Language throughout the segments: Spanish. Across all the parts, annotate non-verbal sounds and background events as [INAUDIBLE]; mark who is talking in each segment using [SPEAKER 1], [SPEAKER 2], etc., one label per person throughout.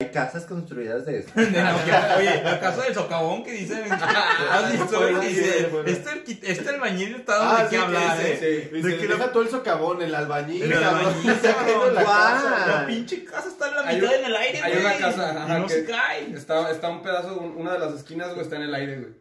[SPEAKER 1] Hay casas construidas de eso. [LAUGHS]
[SPEAKER 2] De Nokia. Oye, la casa del socavón que dicen. ¿Has [LAUGHS] visto? Que
[SPEAKER 3] sí,
[SPEAKER 2] dice. Este, este albañil está dando
[SPEAKER 3] Ah,
[SPEAKER 2] de
[SPEAKER 3] sí,
[SPEAKER 2] qué hablar,
[SPEAKER 3] que
[SPEAKER 2] ¿eh?
[SPEAKER 3] dice, sí, dice,
[SPEAKER 2] De que
[SPEAKER 3] deja
[SPEAKER 2] la-
[SPEAKER 3] todo el socavón, el albañil,
[SPEAKER 2] El [LAUGHS]
[SPEAKER 3] cabrón,
[SPEAKER 2] albañil,
[SPEAKER 3] está la casa.
[SPEAKER 2] La pinche casa está en la mitad
[SPEAKER 4] un-
[SPEAKER 2] en el aire,
[SPEAKER 4] hay
[SPEAKER 2] güey.
[SPEAKER 4] una casa, ajá,
[SPEAKER 2] Y no
[SPEAKER 4] que-
[SPEAKER 2] se cae.
[SPEAKER 4] Está, está un pedazo, un- una de las esquinas, güey, está en el aire, güey.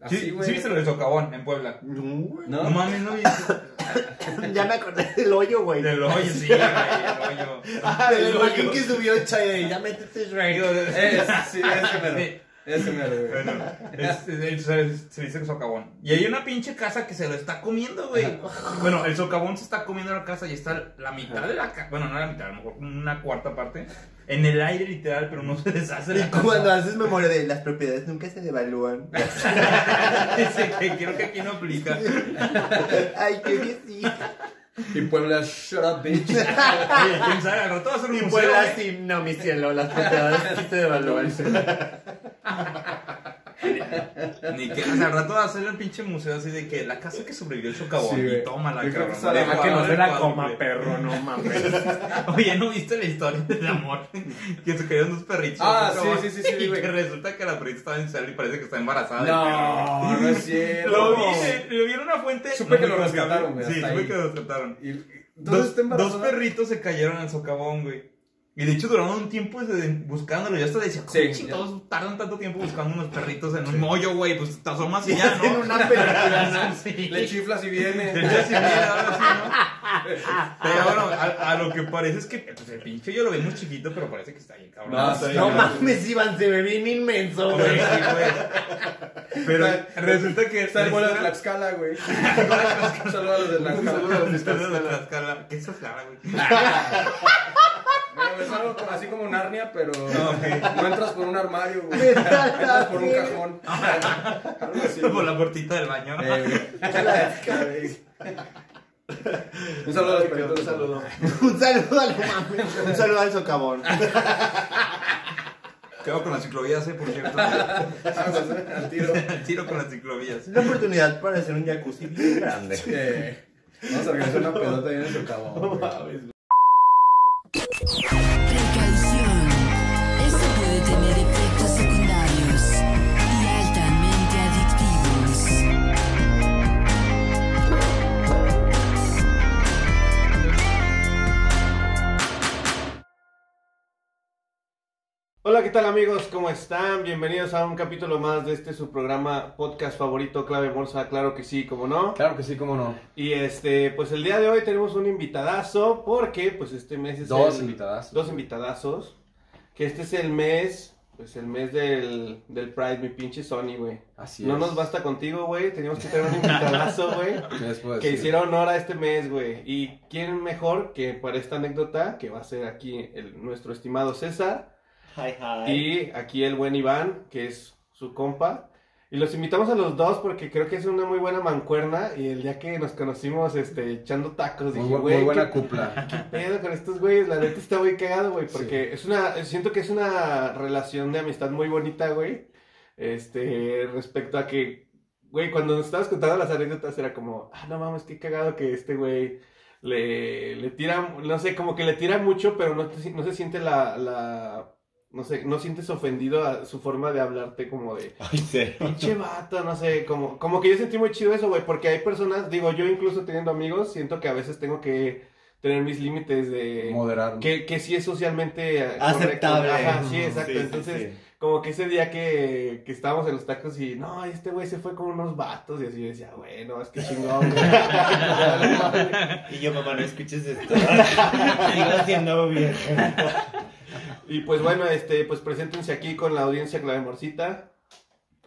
[SPEAKER 4] Así,
[SPEAKER 2] Sí,
[SPEAKER 4] güey.
[SPEAKER 2] sí viste lo del socavón en Puebla.
[SPEAKER 1] No, güey.
[SPEAKER 2] No,
[SPEAKER 4] ¿No?
[SPEAKER 2] mames, no viste. [LAUGHS]
[SPEAKER 1] Ya me acordé del hoyo, güey.
[SPEAKER 2] Del hoyo, sí, güey, el hoyo.
[SPEAKER 3] Ah,
[SPEAKER 1] Del
[SPEAKER 3] el
[SPEAKER 1] hoyo que subió Chaye. Ya métete, Shrek.
[SPEAKER 4] Es, sí, ese. Ese mero, güey.
[SPEAKER 2] Bueno, es- es- se, se dice el socavón. Y hay una pinche casa que se lo está comiendo, güey. Bueno, el socavón se está comiendo la casa y está la mitad de la casa. Bueno, no la mitad, a lo mejor una cuarta parte. En el aire literal, pero no se deshace
[SPEAKER 1] Y
[SPEAKER 2] la casa.
[SPEAKER 1] cuando haces memoria de las propiedades nunca se devalúan. [LAUGHS]
[SPEAKER 2] Dice que creo que aquí no aplica.
[SPEAKER 1] Ay, qué bien sí.
[SPEAKER 4] Y Puebla, shut up, bitch. [LAUGHS]
[SPEAKER 2] Quién sabe, al rato va a ser un
[SPEAKER 1] Y
[SPEAKER 2] museo.
[SPEAKER 1] Puebla
[SPEAKER 2] güey.
[SPEAKER 1] sí, no, mi cielo, las propiedades sí se devalúan. [LAUGHS]
[SPEAKER 2] Ni que, al rato va a ser el pinche museo así de que la casa que sobrevivió el socavón.
[SPEAKER 4] Sí,
[SPEAKER 2] y
[SPEAKER 4] creo que
[SPEAKER 2] cabrón. Deja
[SPEAKER 4] que no se
[SPEAKER 2] el
[SPEAKER 3] la coma,
[SPEAKER 2] güey.
[SPEAKER 3] perro, no mames. [LAUGHS]
[SPEAKER 2] Oye, ¿no viste la historia del amor? [LAUGHS] Que se cayeron dos perritos.
[SPEAKER 4] Ah,
[SPEAKER 2] ¿no?
[SPEAKER 4] sí, sí, sí, sí,
[SPEAKER 2] Y
[SPEAKER 4] güey.
[SPEAKER 2] que resulta que la perrita estaba en y parece que está embarazada.
[SPEAKER 4] No, no es cierto.
[SPEAKER 2] Lo vi, eh, lo vi en una fuente.
[SPEAKER 4] Supe que
[SPEAKER 2] muy
[SPEAKER 4] lo rescataron, güey,
[SPEAKER 2] Sí, supe
[SPEAKER 4] ahí.
[SPEAKER 2] que lo rescataron.
[SPEAKER 4] Y,
[SPEAKER 2] Dos,
[SPEAKER 4] ¿Dónde está
[SPEAKER 2] dos perritos se cayeron al socavón, güey. Y de hecho duraron un tiempo buscándolo. Yo hasta decía, ¿cómo
[SPEAKER 4] Sí,
[SPEAKER 2] chingados tardan tanto tiempo buscando unos perritos en un mollo, güey? Pues te asomas y ya,
[SPEAKER 1] En
[SPEAKER 2] ¿no?
[SPEAKER 1] una película, ¿no?
[SPEAKER 2] Sí.
[SPEAKER 4] Le chiflas y viene.
[SPEAKER 2] De hecho, sí, mira, ahora sí, ¿no? [LAUGHS] Pero bueno, a, a lo que parece es que pues, el pinche yo lo vi muy chiquito, pero parece que está ahí, cabrón.
[SPEAKER 4] No,
[SPEAKER 1] No
[SPEAKER 2] güey.
[SPEAKER 1] mames, Iván, se ve bien inmenso,
[SPEAKER 2] Güey,
[SPEAKER 1] güey.
[SPEAKER 2] Pero resulta que
[SPEAKER 4] Está el vuelo de
[SPEAKER 2] la
[SPEAKER 4] Tlaxcala, güey. [LAUGHS] Un saludo a los de
[SPEAKER 3] Un saludo a
[SPEAKER 4] Tlaxcala.
[SPEAKER 3] los
[SPEAKER 2] de Tlaxcala. ¿Qué es Tlaxcala, güey? [LAUGHS]
[SPEAKER 4] Bueno, es algo como- así como Narnia, pero [LAUGHS]
[SPEAKER 2] No,
[SPEAKER 4] entras por un armario, güey. Entras por un cajón. [LAUGHS] Algo así.
[SPEAKER 2] Por la puertita del baño.
[SPEAKER 4] Un saludo a los perritos.
[SPEAKER 3] Un saludo. [LAUGHS]
[SPEAKER 1] Un saludo al. Un saludo al socavón.
[SPEAKER 2] Quedo con las ciclovías, eh, por cierto.
[SPEAKER 4] Al tiro.
[SPEAKER 2] Tiro con las ciclovías.
[SPEAKER 1] Una oportunidad para hacer un jacuzzi bien grande.
[SPEAKER 4] Vamos a organizar una pedota ahí en el socavón.
[SPEAKER 3] Hola, ¿qué tal amigos? ¿Cómo están? Bienvenidos a un capítulo más de este su programa podcast favorito Clave Bolsa, claro que sí, como no.
[SPEAKER 4] Claro que sí, cómo no.
[SPEAKER 3] Y este, pues el día de hoy tenemos un invitadazo porque pues este mes es
[SPEAKER 4] Dos
[SPEAKER 3] el-
[SPEAKER 4] invitadas.
[SPEAKER 3] dos invitadazos, que este es el mes, pues el mes del, del Pride, mi pinche Sony, güey.
[SPEAKER 4] Así
[SPEAKER 3] No
[SPEAKER 4] es.
[SPEAKER 3] nos basta contigo, güey, teníamos que tener un invitadazo, güey. [LAUGHS]
[SPEAKER 4] ¿Qué les puedo
[SPEAKER 3] Que
[SPEAKER 4] decir?
[SPEAKER 3] hiciera honor a este mes, güey. Y quién mejor que para esta anécdota, que va a ser aquí el- nuestro estimado César.
[SPEAKER 1] Hi, hi.
[SPEAKER 3] Y aquí el buen Iván, que es su compa. Y los invitamos a los dos porque creo que es una muy buena mancuerna. Y el día que nos conocimos este, echando tacos,
[SPEAKER 4] Muy,
[SPEAKER 3] dije, güey,
[SPEAKER 4] muy buena
[SPEAKER 3] ¿qué
[SPEAKER 4] cupla. [LAUGHS]
[SPEAKER 3] pedo con estos güeyes? La neta está muy cagado, güey. Porque es una, siento que es una relación de amistad muy bonita, güey. Este, respecto a que, güey, cuando nos estabas contando las anécdotas era como, ah, no mames, qué cagado que este güey le, le tira, no sé, como que le tira mucho, pero no, te- no se siente la, la, no sé, no sientes ofendido a su forma de hablarte como de,
[SPEAKER 1] Ay, sí.
[SPEAKER 3] pinche vato, no sé, como, como que yo sentí muy chido eso, güey, porque hay personas, digo, yo incluso teniendo amigos, siento que a veces tengo que tener mis límites de...
[SPEAKER 4] Moderar.
[SPEAKER 3] Que, que sí es socialmente correcto.
[SPEAKER 1] Aceptable.
[SPEAKER 3] Ajá, sí, exacto.
[SPEAKER 1] sí, sí,
[SPEAKER 3] Entonces. Como que ese día que, que estábamos en los tacos y, no, este güey se fue con unos vatos y así yo decía, bueno, es que chingón, güey. [LAUGHS]
[SPEAKER 1] Y yo, mamá, no escuches esto. [LAUGHS] Sigo siendo viejo.
[SPEAKER 3] y pues bueno, este, pues preséntense aquí con la audiencia clave morcita.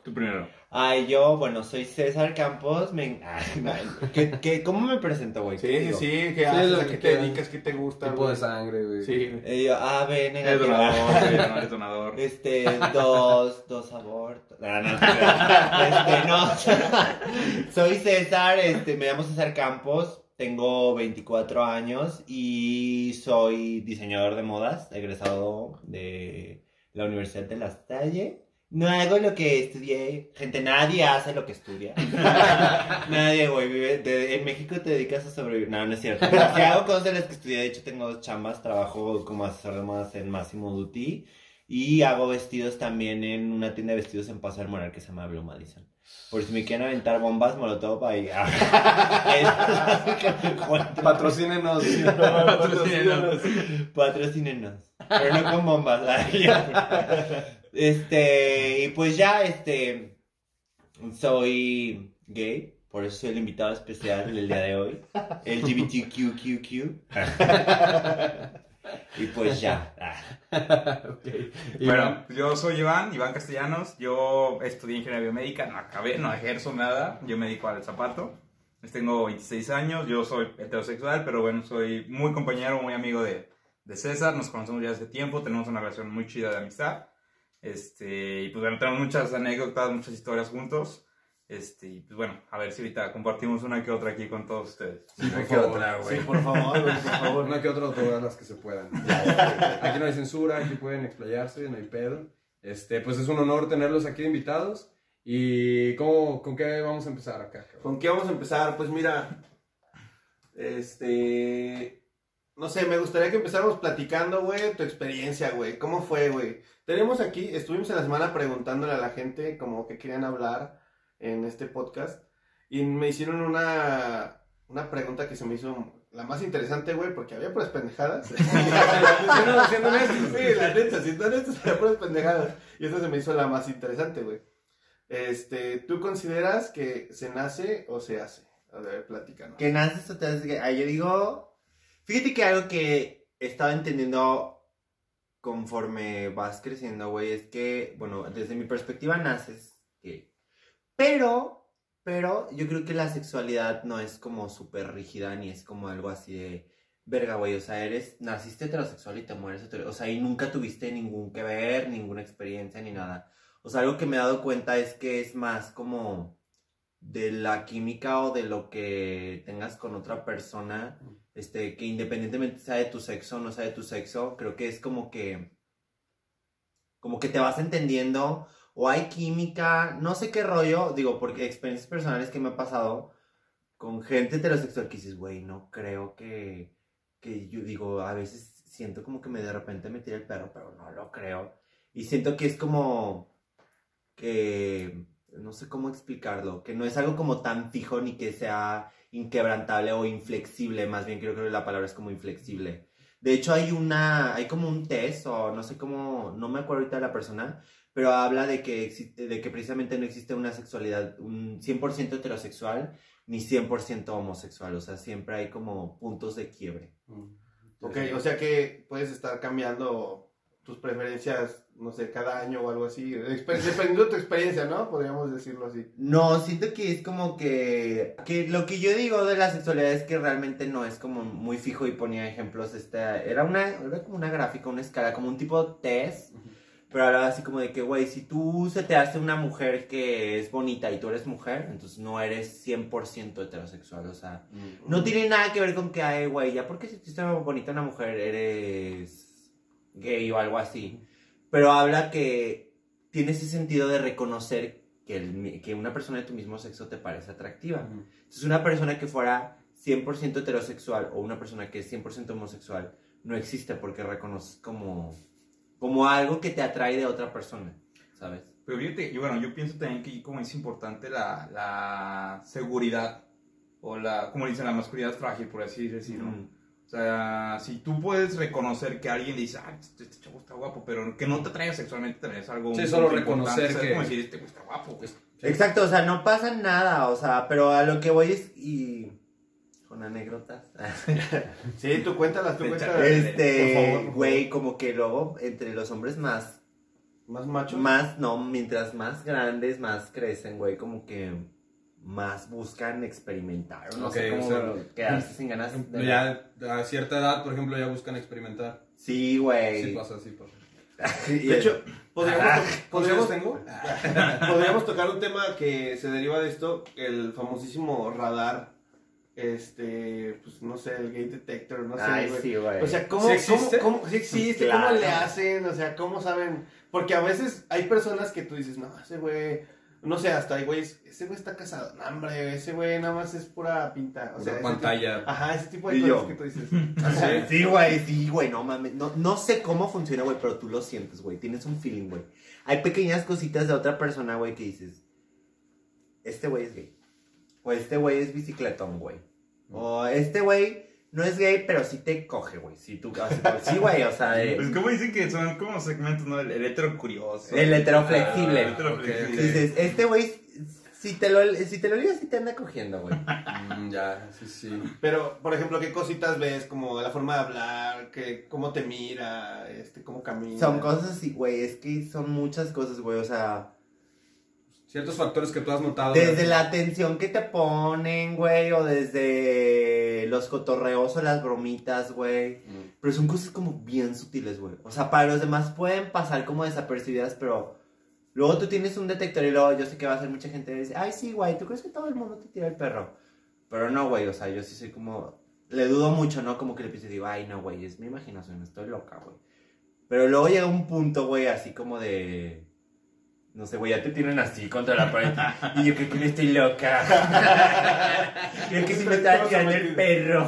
[SPEAKER 2] Tú primero.
[SPEAKER 1] Ay, yo, bueno, soy César Campos. Me... Ay, [LAUGHS] no, ¿qué, qué, ¿Cómo me presento, güey?
[SPEAKER 3] Sí,
[SPEAKER 1] ¿Qué
[SPEAKER 3] sí,
[SPEAKER 1] digo?
[SPEAKER 3] sí, ¿qué
[SPEAKER 4] Sí,
[SPEAKER 3] haces?
[SPEAKER 4] lo
[SPEAKER 3] ¿A
[SPEAKER 4] que
[SPEAKER 3] qué te dedicas? ¿Qué te gusta?
[SPEAKER 4] Tipo
[SPEAKER 3] güey?
[SPEAKER 4] de sangre, güey.
[SPEAKER 3] Sí.
[SPEAKER 1] Eh, yo, A, B,
[SPEAKER 2] Es donador, [LAUGHS] no, eres donador.
[SPEAKER 1] Este, dos, dos abortos. No, no, este, no. [LAUGHS] Soy César, este, me llamo César Campos, tengo 24 años y soy diseñador de modas, egresado de la Universidad de La Salle. No hago lo que estudié. Gente, nadie hace lo que estudia. [LAUGHS] nadie, güey. en México te dedicas a sobrevivir. No, no es cierto. Si hago cosas de las que estudié, de hecho tengo dos chambas. Trabajo como asesor de modas en Massimo Dutti. Y hago vestidos también en una tienda de vestidos en Paso del Moral que se llama Blue Madison. Por si me quieren aventar bombas, molotov ahí. [LAUGHS]
[SPEAKER 4] Patrocínenos.
[SPEAKER 2] Patrocínenos.
[SPEAKER 1] Patrocínenos. Pero no con bombas. Este, y pues ya, este, soy gay. Por eso soy el invitado especial del día de hoy. LGBTQQQ. [LAUGHS] Y pues ya.
[SPEAKER 4] Ok. Y
[SPEAKER 2] Bueno, yo soy Iván, Iván Castellanos. Yo estudié ingeniería biomédica, no acabé, no ejerzo nada. Yo me dedico al zapato. Pues Tengo 26 años, yo soy heterosexual, pero bueno, soy muy compañero, muy amigo de, de César. Nos conocemos ya hace tiempo, tenemos una relación muy chida de amistad. Este, y pues bueno, tenemos muchas anécdotas, muchas historias juntos. Este, y pues bueno, a ver si ahorita compartimos una que otra aquí con todos ustedes.
[SPEAKER 4] Sí, por
[SPEAKER 3] Una que
[SPEAKER 4] favor.
[SPEAKER 3] otra, güey.
[SPEAKER 4] Sí, por favor, güey, por favor. Una que otra, todas las que se puedan. Aquí no hay censura, aquí pueden explayarse, no hay pedo. Este, pues es un honor tenerlos aquí de invitados. ¿Y cómo, con qué vamos a empezar acá? cabrón?
[SPEAKER 3] ¿Con qué vamos a empezar? Pues mira, este, no sé, me gustaría que empezáramos platicando, güey, tu experiencia, güey. ¿Cómo fue, güey? Tenemos aquí, estuvimos en la semana preguntándole a la gente como que querían hablar en este podcast y me hicieron una, una pregunta que se me hizo la más interesante, güey, porque había puras pendejadas. [LAUGHS] siendo, siendo honesto, sí, la neta, siendo honesto, había puras pendejadas. Y esta se me hizo la más interesante, güey. Este, ¿tú consideras que se nace o se hace? A ver, platícanos.
[SPEAKER 1] Que naces o te haces. Ah, yo digo. Fíjate que algo que he estado entendiendo conforme vas creciendo, güey, es que, bueno, desde mi perspectiva naces gay. Pero, pero yo creo que la sexualidad no es como súper rígida ni es como algo así de. Verga, güey, o sea, eres, naciste heterosexual y te mueres heterosexual. O sea, y nunca tuviste ningún que ver, ninguna experiencia ni nada. O sea, algo que me he dado cuenta es que es más como de la química o de lo que tengas con otra persona, este, que independientemente sea de tu sexo o no sea de tu sexo, creo que es como que, como que te vas entendiendo o hay química, no sé qué rollo, digo, porque experiencias personales que me ha pasado con gente heterosexual que dices, güey, no creo que, que yo digo, a veces siento como que me de repente me tira el perro, pero no lo creo. Y siento que es como que no sé cómo explicarlo, que no es algo como tan fijo ni que sea inquebrantable o inflexible, más bien creo que la palabra es como inflexible. De hecho hay una, hay como un test o no sé cómo, no me acuerdo ahorita de la persona, pero habla de que existe, de que precisamente no existe una sexualidad, un 100% heterosexual ni 100% homosexual, o sea, siempre hay como puntos de quiebre.
[SPEAKER 3] Ok, o sea que puedes estar cambiando tus preferencias, no sé, cada año o algo así, dependiendo de tu experiencia, ¿no? Podríamos decirlo así.
[SPEAKER 1] No, siento que es como que, que lo que yo digo de la sexualidad es que realmente no es como muy fijo y ponía ejemplos, esta, era una, era como una gráfica, una escala, como un tipo test, pero hablaba así como de que, güey, si tú se te hace una mujer que es bonita y tú eres mujer, entonces no eres 100% heterosexual, o sea, no tiene nada que ver con que, ay, güey, ya porque si tú estás bonita una mujer eres gay o algo así. Pero habla que tiene ese sentido de reconocer que, el que una persona de tu mismo sexo te parece atractiva. Entonces, una persona que fuera 100% heterosexual o una persona que es 100% homosexual no existe porque reconoces como, como algo que te atrae de otra persona, ¿sabes?
[SPEAKER 2] Pero fíjate, y bueno, yo pienso también que como es importante la, la seguridad o la, como dicen, la masculinidad frágil, por así decirlo.
[SPEAKER 1] Mm.
[SPEAKER 2] O sea, si tú puedes reconocer que alguien dice, ah, este, este chavo está guapo, pero que no te atraiga sexualmente también es algo
[SPEAKER 4] Sí, solo reconocer que-
[SPEAKER 2] como decir, este está guapo. pues.
[SPEAKER 1] Exacto, o sea, no pasa nada, o sea, pero a lo que voy es y con anécdotas. [LAUGHS]
[SPEAKER 3] Sí, tú cuéntalas, tú cuéntalas.
[SPEAKER 1] Este, güey, como que luego entre los hombres más
[SPEAKER 3] Más macho.
[SPEAKER 1] Más, no, mientras más grandes, más crecen, güey, como que más buscan experimentar, o no
[SPEAKER 4] Ok,
[SPEAKER 1] sé
[SPEAKER 4] o
[SPEAKER 1] cómo
[SPEAKER 4] sea,
[SPEAKER 1] quedarse sin ganas de...
[SPEAKER 4] Ya a cierta edad, por ejemplo, ya buscan experimentar.
[SPEAKER 1] Sí, güey.
[SPEAKER 4] Sí pasa, sí pasa.
[SPEAKER 3] De hecho, podríamos, [LAUGHS] podríamos,
[SPEAKER 4] tengo? [LAUGHS]
[SPEAKER 3] podríamos tocar un tema que se deriva de esto, el famosísimo radar, este, pues no sé, el gate detector, no sé,
[SPEAKER 1] Ay,
[SPEAKER 3] güey.
[SPEAKER 1] sí, güey.
[SPEAKER 3] O sea, ¿cómo,
[SPEAKER 4] ¿Sí existe?
[SPEAKER 3] cómo, cómo- sí existe?
[SPEAKER 1] Claro.
[SPEAKER 3] ¿Cómo le hacen? O sea, ¿cómo saben? Porque a veces hay personas que tú dices, no, ese güey, no sé, hasta hay güeyes, ese güey está casado. No, hombre, ese güey nada más es pura pinta. O sea,
[SPEAKER 4] Pura pantalla.
[SPEAKER 3] tipo- ajá, ese tipo de cosas
[SPEAKER 1] yo.
[SPEAKER 3] que tú dices. [LAUGHS]
[SPEAKER 1] Sí, güey, sí, güey, no mames. No, no sé cómo funciona, güey, pero tú lo sientes, güey. Tienes un feeling, güey. Hay pequeñas cositas de otra persona, güey, que dices, este güey es gay. O este güey es bicicletón, güey. O este güey no es gay, pero sí te coge, güey. Sí, tú, pues, sí, güey, o sea, de-
[SPEAKER 2] Pues como dicen que son como segmentos, ¿no? El, el hetero curioso.
[SPEAKER 1] el heteroflexible.
[SPEAKER 2] Ah, hetero flexible.
[SPEAKER 1] Dices, este güey, si te lo, si te lo ligas, sí te anda cogiendo, güey.
[SPEAKER 4] Mm, ya, sí, sí.
[SPEAKER 3] Pero, por ejemplo, ¿qué cositas ves? Como la forma de hablar, que, cómo te mira, este, cómo camina.
[SPEAKER 1] Son cosas así, güey, es que son muchas cosas, güey, o sea...
[SPEAKER 4] Ciertos factores que tú has notado.
[SPEAKER 1] Desde la atención que te ponen, güey, o desde los cotorreos o las bromitas, güey.
[SPEAKER 4] Mm.
[SPEAKER 1] Pero son cosas como bien sutiles, güey. O sea, para los demás pueden pasar como desapercibidas, pero luego tú tienes un detector y luego yo sé que va a ser mucha gente que dice, ay, sí, güey, ¿tú crees que todo el mundo te tira el perro? Pero no, güey, o sea, yo sí soy como... Le dudo mucho, ¿no? Como que le pienso y digo, ay, no, güey, es mi imaginación, estoy loca, güey. Pero luego llega un punto, güey, así como de... No sé, güey, ya te tienen así contra la pared. Y yo creo que no estoy loca. [LAUGHS] creo que sí me está tirando el perro.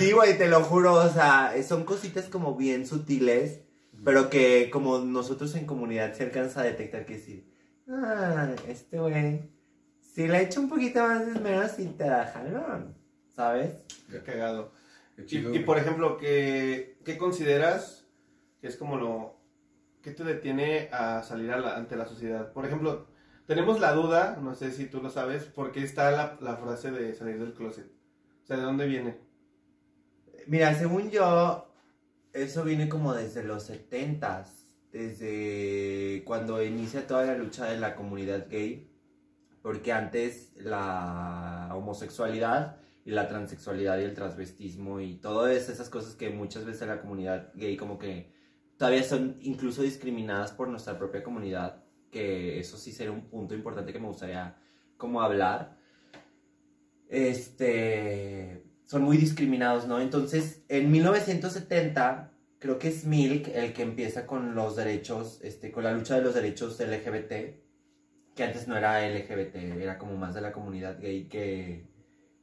[SPEAKER 1] sí, güey, te lo juro. O sea, son cositas como bien sutiles. Pero que como nosotros en comunidad se alcanza a detectar que sí. Ah, este güey. Si le echo un poquito más de esmero, sí te da jalón. ¿Sabes?
[SPEAKER 3] Qué cagado.
[SPEAKER 4] Qué
[SPEAKER 3] Y,
[SPEAKER 4] chido,
[SPEAKER 3] y,
[SPEAKER 4] güey.
[SPEAKER 3] por ejemplo, ¿qué, ¿qué consideras que es como lo que te detiene a salir a la- ante la sociedad? Por ejemplo, tenemos la duda, no sé si tú lo sabes, por qué está la, la frase de salir del closet. O sea, ¿de dónde viene?
[SPEAKER 1] Mira, según yo, eso viene como desde los setentas, desde cuando inicia toda la lucha de la comunidad gay, porque antes la homosexualidad y la transexualidad y el transvestismo y todas esas cosas que muchas veces la comunidad gay como que todavía son incluso discriminadas por nuestra propia comunidad, que eso sí sería un punto importante que me gustaría como hablar. Este, son muy discriminados, ¿no? Entonces, en 1970, creo que es Milk el que empieza con los derechos, este, con la lucha de los derechos LGBT, que antes no era LGBT, era como más de la comunidad gay que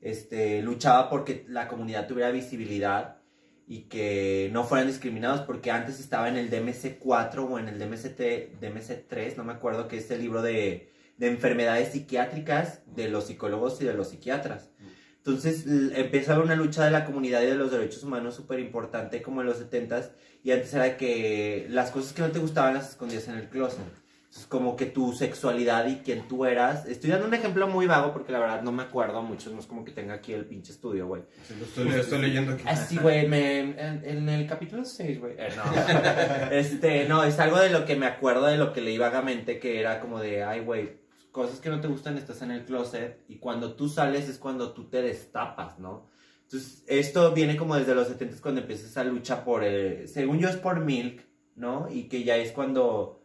[SPEAKER 1] este, luchaba porque la comunidad tuviera visibilidad y que no fueran discriminados porque antes estaba en el DMC4 o en el DMCT, DMC3, no me acuerdo, que es el libro de, de enfermedades psiquiátricas de los psicólogos y de los psiquiatras. Entonces empieza a haber una lucha de la comunidad y de los derechos humanos súper importante como en los 70s y antes era que las cosas que no te gustaban las escondías en el closet. Como que tu sexualidad y quién tú eras. Estoy dando un ejemplo muy vago porque la verdad no me acuerdo mucho, no es como que tenga aquí el pinche estudio, güey.
[SPEAKER 4] Sí, lo estoy, estoy leyendo aquí.
[SPEAKER 1] Ah, sí, güey, me- en, en el capítulo 6, güey. Eh, no. [LAUGHS] Este, no, es algo de lo que me acuerdo de lo que leí vagamente, que era como de, ay, güey, cosas que no te gustan estás en el closet y cuando tú sales es cuando tú te destapas, ¿no? Entonces, esto viene como desde los 70 cuando empieza esa lucha por, eh, según yo es por Milk, ¿no? Y que ya es cuando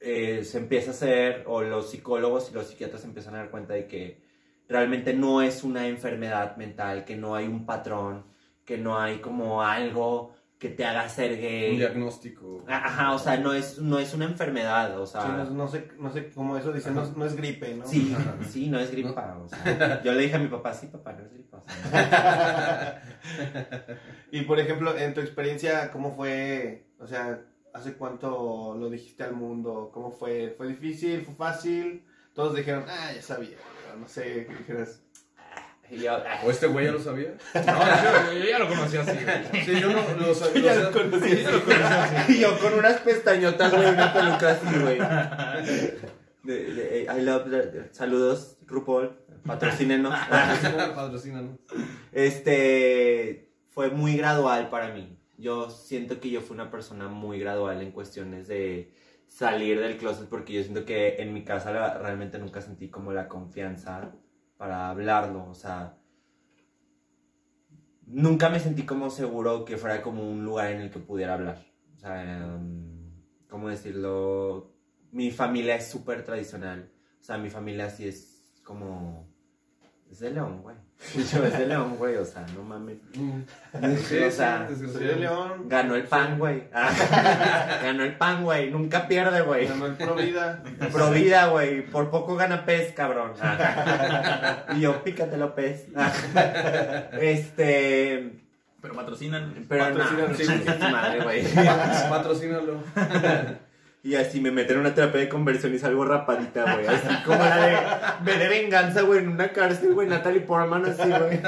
[SPEAKER 1] eh, se empieza a hacer, o los psicólogos y los psiquiatras empiezan a dar cuenta de que realmente no es una enfermedad mental, que no hay un patrón, que no hay como algo que te haga ser
[SPEAKER 4] Un
[SPEAKER 1] gay.
[SPEAKER 4] diagnóstico.
[SPEAKER 1] Ajá, o sea, no es, no es una enfermedad, o
[SPEAKER 3] Sí,
[SPEAKER 1] sea...
[SPEAKER 3] no, no sé, no sé cómo eso dice, no, no es gripe, ¿no?
[SPEAKER 1] Sí, sí, no es gripa, o sea, [LAUGHS] yo le dije a mi papá, sí, papá, no es gripa, o sea, [LAUGHS]
[SPEAKER 3] Y por ejemplo, en tu experiencia, ¿cómo fue? O sea, ¿hace cuánto lo dijiste al mundo? ¿Cómo fue? ¿Fue difícil? ¿Fue fácil? Todos dijeron, ah, ya sabía, no sé, ¿qué dijeras?
[SPEAKER 1] yo, ah,
[SPEAKER 4] ¿O este güey ya lo sabía? [LAUGHS]
[SPEAKER 2] No, yo, yo ya lo conocía así, güey.
[SPEAKER 4] Sí, yo no [LAUGHS] lo sabía.
[SPEAKER 3] Ya lo conocí.
[SPEAKER 2] Sí, yo lo conocía así.
[SPEAKER 1] y [LAUGHS] yo con unas pestañotas, güey, una peluca así, güey. De- de- I love, the- saludos, RuPaul, patrocínenos.
[SPEAKER 4] Patrocínanos.
[SPEAKER 1] Este fue muy gradual para mí. Yo siento que yo fui una persona muy gradual en cuestiones de salir del closet porque yo siento que en mi casa realmente nunca sentí como la confianza para hablarlo, o sea, nunca me sentí como seguro que fuera como un lugar en el que pudiera hablar. O sea, em, ¿cómo decirlo? Mi familia es súper tradicional, o sea, mi familia sí es como es de León, güey. [LAUGHS] Yo, es de León, güey, o sea, no mames.
[SPEAKER 4] Mm.
[SPEAKER 1] o sea,
[SPEAKER 3] Soy de
[SPEAKER 4] desgraciadamente.
[SPEAKER 3] León.
[SPEAKER 1] ganó el pan, güey. Ah, [LAUGHS] ganó el pan, güey. Nunca pierde, güey.
[SPEAKER 3] Ganó el Provida. [LAUGHS]
[SPEAKER 1] Pro vida, güey. Por poco gana pez, cabrón. Ah. Y yo, pícatelo, pez. Ah. Este.
[SPEAKER 2] Pero patrocinan.
[SPEAKER 1] Pero no,
[SPEAKER 3] Patrocinan, sí.
[SPEAKER 1] madre, güey.
[SPEAKER 4] Patrocínalo.
[SPEAKER 1] Y así me meten en una terapia de conversión y salgo rapadita, güey. Así como la de de venganza, güey, en una cárcel, güey. Natalie Portman, así, güey.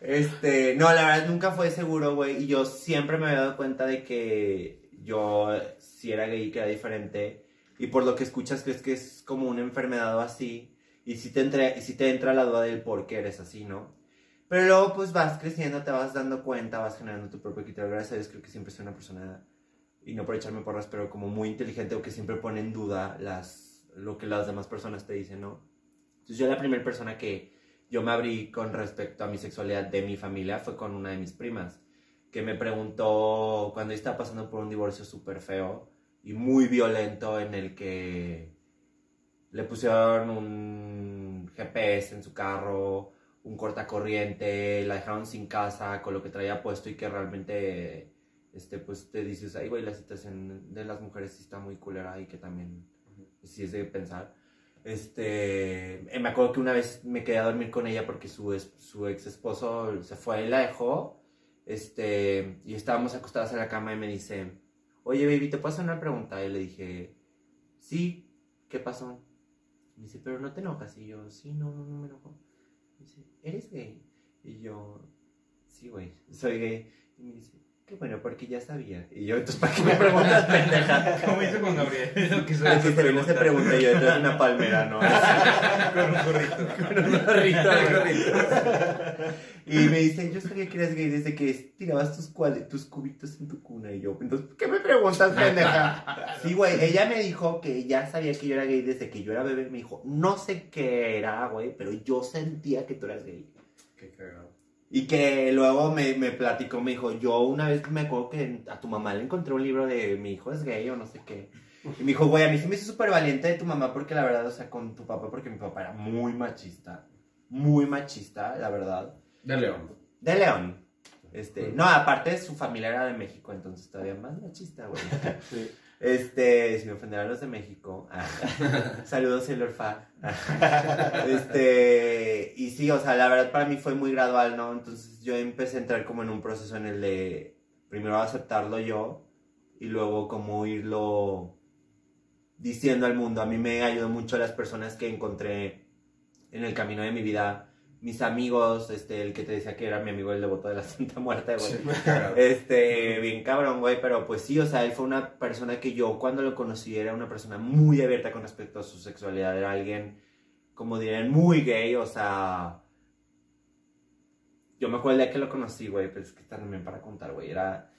[SPEAKER 1] Este, no, la verdad nunca fue seguro, güey. Y yo siempre me había dado cuenta de que yo, si era gay, que era diferente. Y por lo que escuchas, crees que es como una enfermedad o así. Y si te, entra, si te entra la duda del por qué eres así, ¿no? Pero luego, pues vas creciendo, te vas dando cuenta, vas generando tu propio criterio. Gracias a Dios, creo que siempre soy una persona y no por echarme porras, pero como muy inteligente o que siempre pone en duda las, lo que las demás personas te dicen, ¿no? Entonces yo la primera persona que yo me abrí con respecto a mi sexualidad de mi familia fue con una de mis primas, que me preguntó cuando estaba pasando por un divorcio súper feo y muy violento en el que le pusieron un GPS en su carro, un cortacorriente, la dejaron sin casa con lo que traía puesto y que realmente este, pues te dices, ay, güey, la situación de las mujeres sí está muy culera y que también sí es de pensar. Este, eh, me acuerdo que una vez me quedé a dormir con ella porque su, su ex esposo se fue y la dejó. Este, y estábamos acostadas en la cama y me dice, oye, baby, ¿te puedo hacer una pregunta? Y le dije, sí, ¿qué pasó? Me dice, pero no te enojas. Y yo, sí, no, no, no me enojo. Me dice, ¿eres gay? Y yo, sí, güey, soy gay. Y me dice, qué bueno, porque ya sabía. Y yo, entonces, ¿para qué me preguntas, pendeja?
[SPEAKER 2] Como hice con Gabriel. [LAUGHS] Lo que
[SPEAKER 1] Así pregunta yo detrás de una palmera, ¿no? [LAUGHS] [LAUGHS]
[SPEAKER 2] Con un gorrito.
[SPEAKER 1] Con un gorrito. Y me dice, yo sabía que eras gay desde que tirabas tus, tus cubitos en tu cuna. Y yo, entonces, ¿qué me preguntas, pendeja? Sí, güey, ella me dijo que ya sabía que yo era gay desde que yo era bebé. Me dijo, no sé qué era, güey, pero yo sentía que tú eras gay.
[SPEAKER 4] Qué cagado.
[SPEAKER 1] Y que luego me, me platicó, me dijo, yo una vez me acuerdo que a tu mamá le encontré un libro de mi hijo es gay o no sé qué. Y me dijo, güey, a mí sí me hizo súper valiente de tu mamá porque la verdad, o sea, con tu papá, porque mi papá era muy machista. Muy machista, la verdad.
[SPEAKER 4] De León.
[SPEAKER 1] De León. Este, no, aparte su familia era de México, entonces todavía más machista, güey. [LAUGHS]
[SPEAKER 3] Sí.
[SPEAKER 1] Este, si me ofenderán los de México. ah, [LAUGHS] Saludos, Sailor Fa. [LAUGHS] Este, y sí, o sea, la verdad para mí fue muy gradual, ¿no? Entonces yo empecé a entrar como en un proceso en el de primero aceptarlo yo y luego como irlo diciendo al mundo. A mí me ayudó mucho las personas que encontré en el camino de mi vida. Mis amigos, este, el que te decía que era mi amigo el devoto de la [LAUGHS] Santa Muerte, güey. Este, bien cabrón, güey, pero pues sí, o sea, él fue una persona que yo cuando lo conocí era una persona muy abierta con respecto a su sexualidad, era alguien, como dirían, muy gay, o sea, yo me acuerdo el día que lo conocí, güey, pero es que está también para contar, güey, era,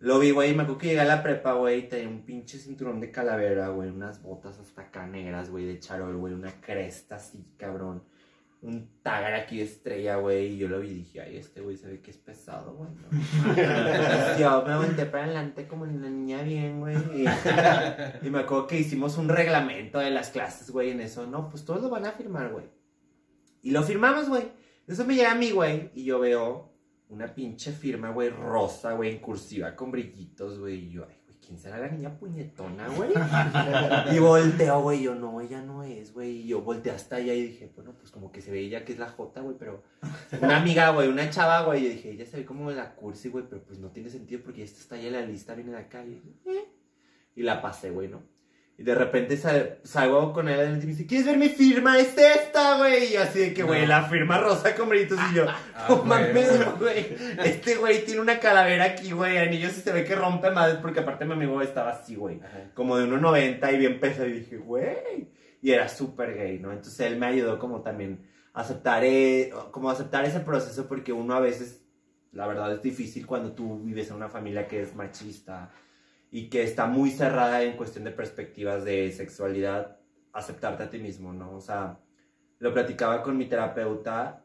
[SPEAKER 1] lo vi, güey, y me acuerdo que llegué a la prepa, güey, tenía un pinche cinturón de calavera, güey, unas botas hasta acá negras, güey, de charol, güey, una cresta así, cabrón un tagar aquí de estrella, güey, y yo lo vi y dije, ay, este güey se ve que es pesado, güey. ¿no?". [LAUGHS] yo me aventé para adelante como una niña bien, güey. Y, y me acuerdo que hicimos un reglamento de las clases, güey, en eso. No, pues todos lo van a firmar, güey. Y lo firmamos, güey. Eso me llega a mí, güey, y yo veo una pinche firma, güey, rosa, güey, en cursiva, con brillitos, güey. Y yo, ay, ¿quién será la niña puñetona, güey? Y volteo, güey, yo, no, ella no es, güey. Y yo volteé hasta allá y dije, bueno, pues como que se veía que es la J, güey, pero... [LAUGHS] Una amiga, güey, una chava, güey. Yo dije, ella se ve como la cursi, güey, pero pues no tiene sentido porque esta está allá en la lista, viene de acá. Y, dije, "Eh". y la pasé, güey, ¿no? Y de repente sal- salgo con él y me dice, ¿quieres ver mi firma? Es esta, güey. Y así de que, güey,
[SPEAKER 4] No.
[SPEAKER 1] la firma rosa con brillitos. Y yo,
[SPEAKER 4] Ah, [LAUGHS]
[SPEAKER 1] no
[SPEAKER 4] güey.
[SPEAKER 1] mames, güey. Este güey tiene una calavera aquí, güey. Anillo sí se ve que rompe madres porque aparte mi amigo estaba así, güey como de 1,90 y bien pesado. Y dije, güey. Y era súper gay, ¿no? Entonces él me ayudó como también a aceptar, eh, como aceptar ese proceso porque uno a veces, la verdad es difícil cuando tú vives en una familia que es machista y que está muy cerrada en cuestión de perspectivas de sexualidad, aceptarte a ti mismo, ¿no? O sea, lo platicaba con mi terapeuta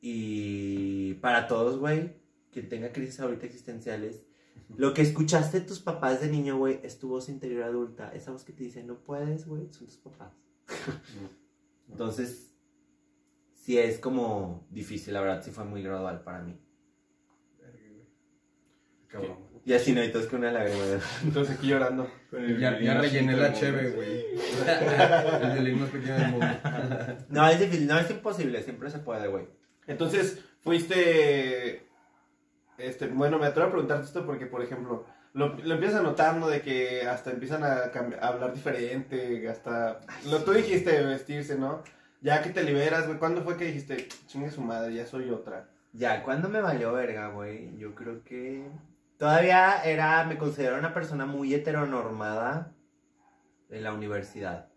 [SPEAKER 1] y para todos, güey, quien tenga crisis ahorita existenciales, lo que escuchaste de tus papás de niño, güey, es tu voz interior adulta. Esa voz que te dice, no puedes, güey, son tus papás. [LAUGHS] Entonces, sí es como difícil, la verdad, sí fue muy gradual para mí.
[SPEAKER 4] Cabrón.
[SPEAKER 1] Y así no, y todos con una lágrima. [LAUGHS]
[SPEAKER 3] Entonces aquí llorando.
[SPEAKER 4] Ya, ya rellené la cheve, güey. [LAUGHS] El más pequeño del mundo.
[SPEAKER 1] No, es difícil, no es imposible, siempre se puede, güey.
[SPEAKER 3] Entonces, fuiste. Este, bueno, me atrevo a preguntarte esto porque, por ejemplo, lo, lo empiezas a notar, ¿no? De que hasta empiezan a hablar diferente, hasta... Lo tú dijiste, vestirse, ¿no? Ya que te liberas, güey, ¿cuándo fue que dijiste, chingue su madre, ya soy otra?
[SPEAKER 1] Ya, ¿cuándo me valió verga, güey? Yo creo que... Todavía era, me considero una persona muy heteronormada en la universidad.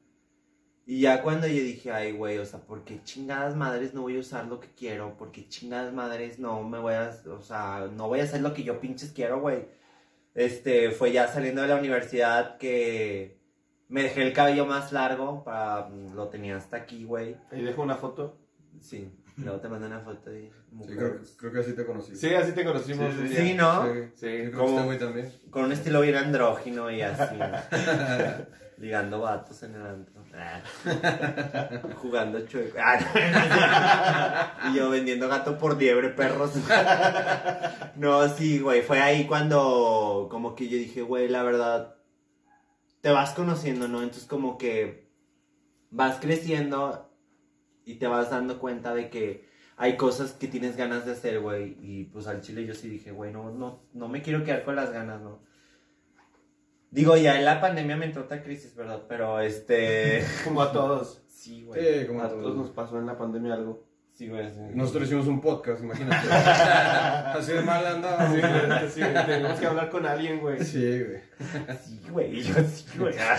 [SPEAKER 1] Y ya cuando yo dije, ay, güey, o sea, ¿por qué chingadas madres no voy a usar lo que quiero? ¿Por qué chingadas madres no me voy a, o sea, no voy a hacer lo que yo pinches quiero, güey? Este, fue ya saliendo de la universidad que me dejé el cabello más largo, para, lo tenía hasta aquí, güey.
[SPEAKER 3] Ahí dejo una foto.
[SPEAKER 1] Sí, luego te mando una foto de
[SPEAKER 4] Sí,
[SPEAKER 1] mujer.
[SPEAKER 4] creo, creo que así te conocí.
[SPEAKER 3] Sí, así te conocimos.
[SPEAKER 4] Sí,
[SPEAKER 1] ¿no?
[SPEAKER 4] Sí, también.
[SPEAKER 1] Con un estilo bien andrógino y así. [LAUGHS] ligando vatos en el antro. Ah. Jugando chueco. Ah, [LAUGHS] y yo vendiendo gato por liebre, perros. [LAUGHS] no, sí, güey. Fue ahí cuando como que yo dije, güey, la verdad, te vas conociendo, ¿no? Entonces como que vas creciendo y te vas dando cuenta de que hay cosas que tienes ganas de hacer, güey. Y pues al chile yo sí dije, güey, no, no, no me quiero quedar con las ganas, ¿no? Digo, ya en la pandemia me entró otra crisis, ¿verdad? Pero este. [LAUGHS]
[SPEAKER 3] Como a todos.
[SPEAKER 1] Sí, güey.
[SPEAKER 4] Sí, como
[SPEAKER 3] A
[SPEAKER 4] a
[SPEAKER 3] todos
[SPEAKER 4] todos.
[SPEAKER 3] nos pasó en la pandemia algo.
[SPEAKER 1] Sí, güey. sí.
[SPEAKER 4] Nosotros hicimos un podcast, imagínate. [LAUGHS] Así de mal andaba.
[SPEAKER 3] Sí, güey, sí, tenemos que hablar con alguien, güey.
[SPEAKER 4] Sí, güey.
[SPEAKER 1] Sí, güey. Yo sí, güey. Ah.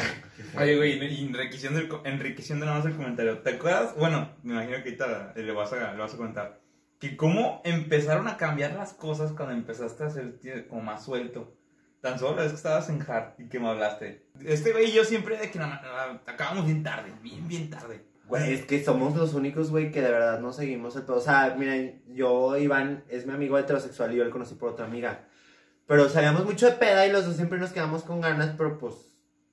[SPEAKER 2] Oye, güey, y enriqueciendo, el, enriqueciendo nada más el comentario. ¿Te acuerdas? Bueno, me imagino que ahorita le vas a, le vas a comentar. Que cómo empezaron a cambiar las cosas cuando empezaste a ser tío, como más suelto. Tan solo la vez que estabas en Hard y que me hablaste. Este güey y yo siempre de que na- acabamos bien tarde, bien, bien tarde.
[SPEAKER 1] Güey, es que somos los únicos, güey, que de verdad no seguimos el todo. O sea, miren, yo, Iván, es mi amigo heterosexual y yo lo conocí por otra amiga. Pero salíamos mucho de peda y los dos siempre nos quedamos con ganas, pero pues.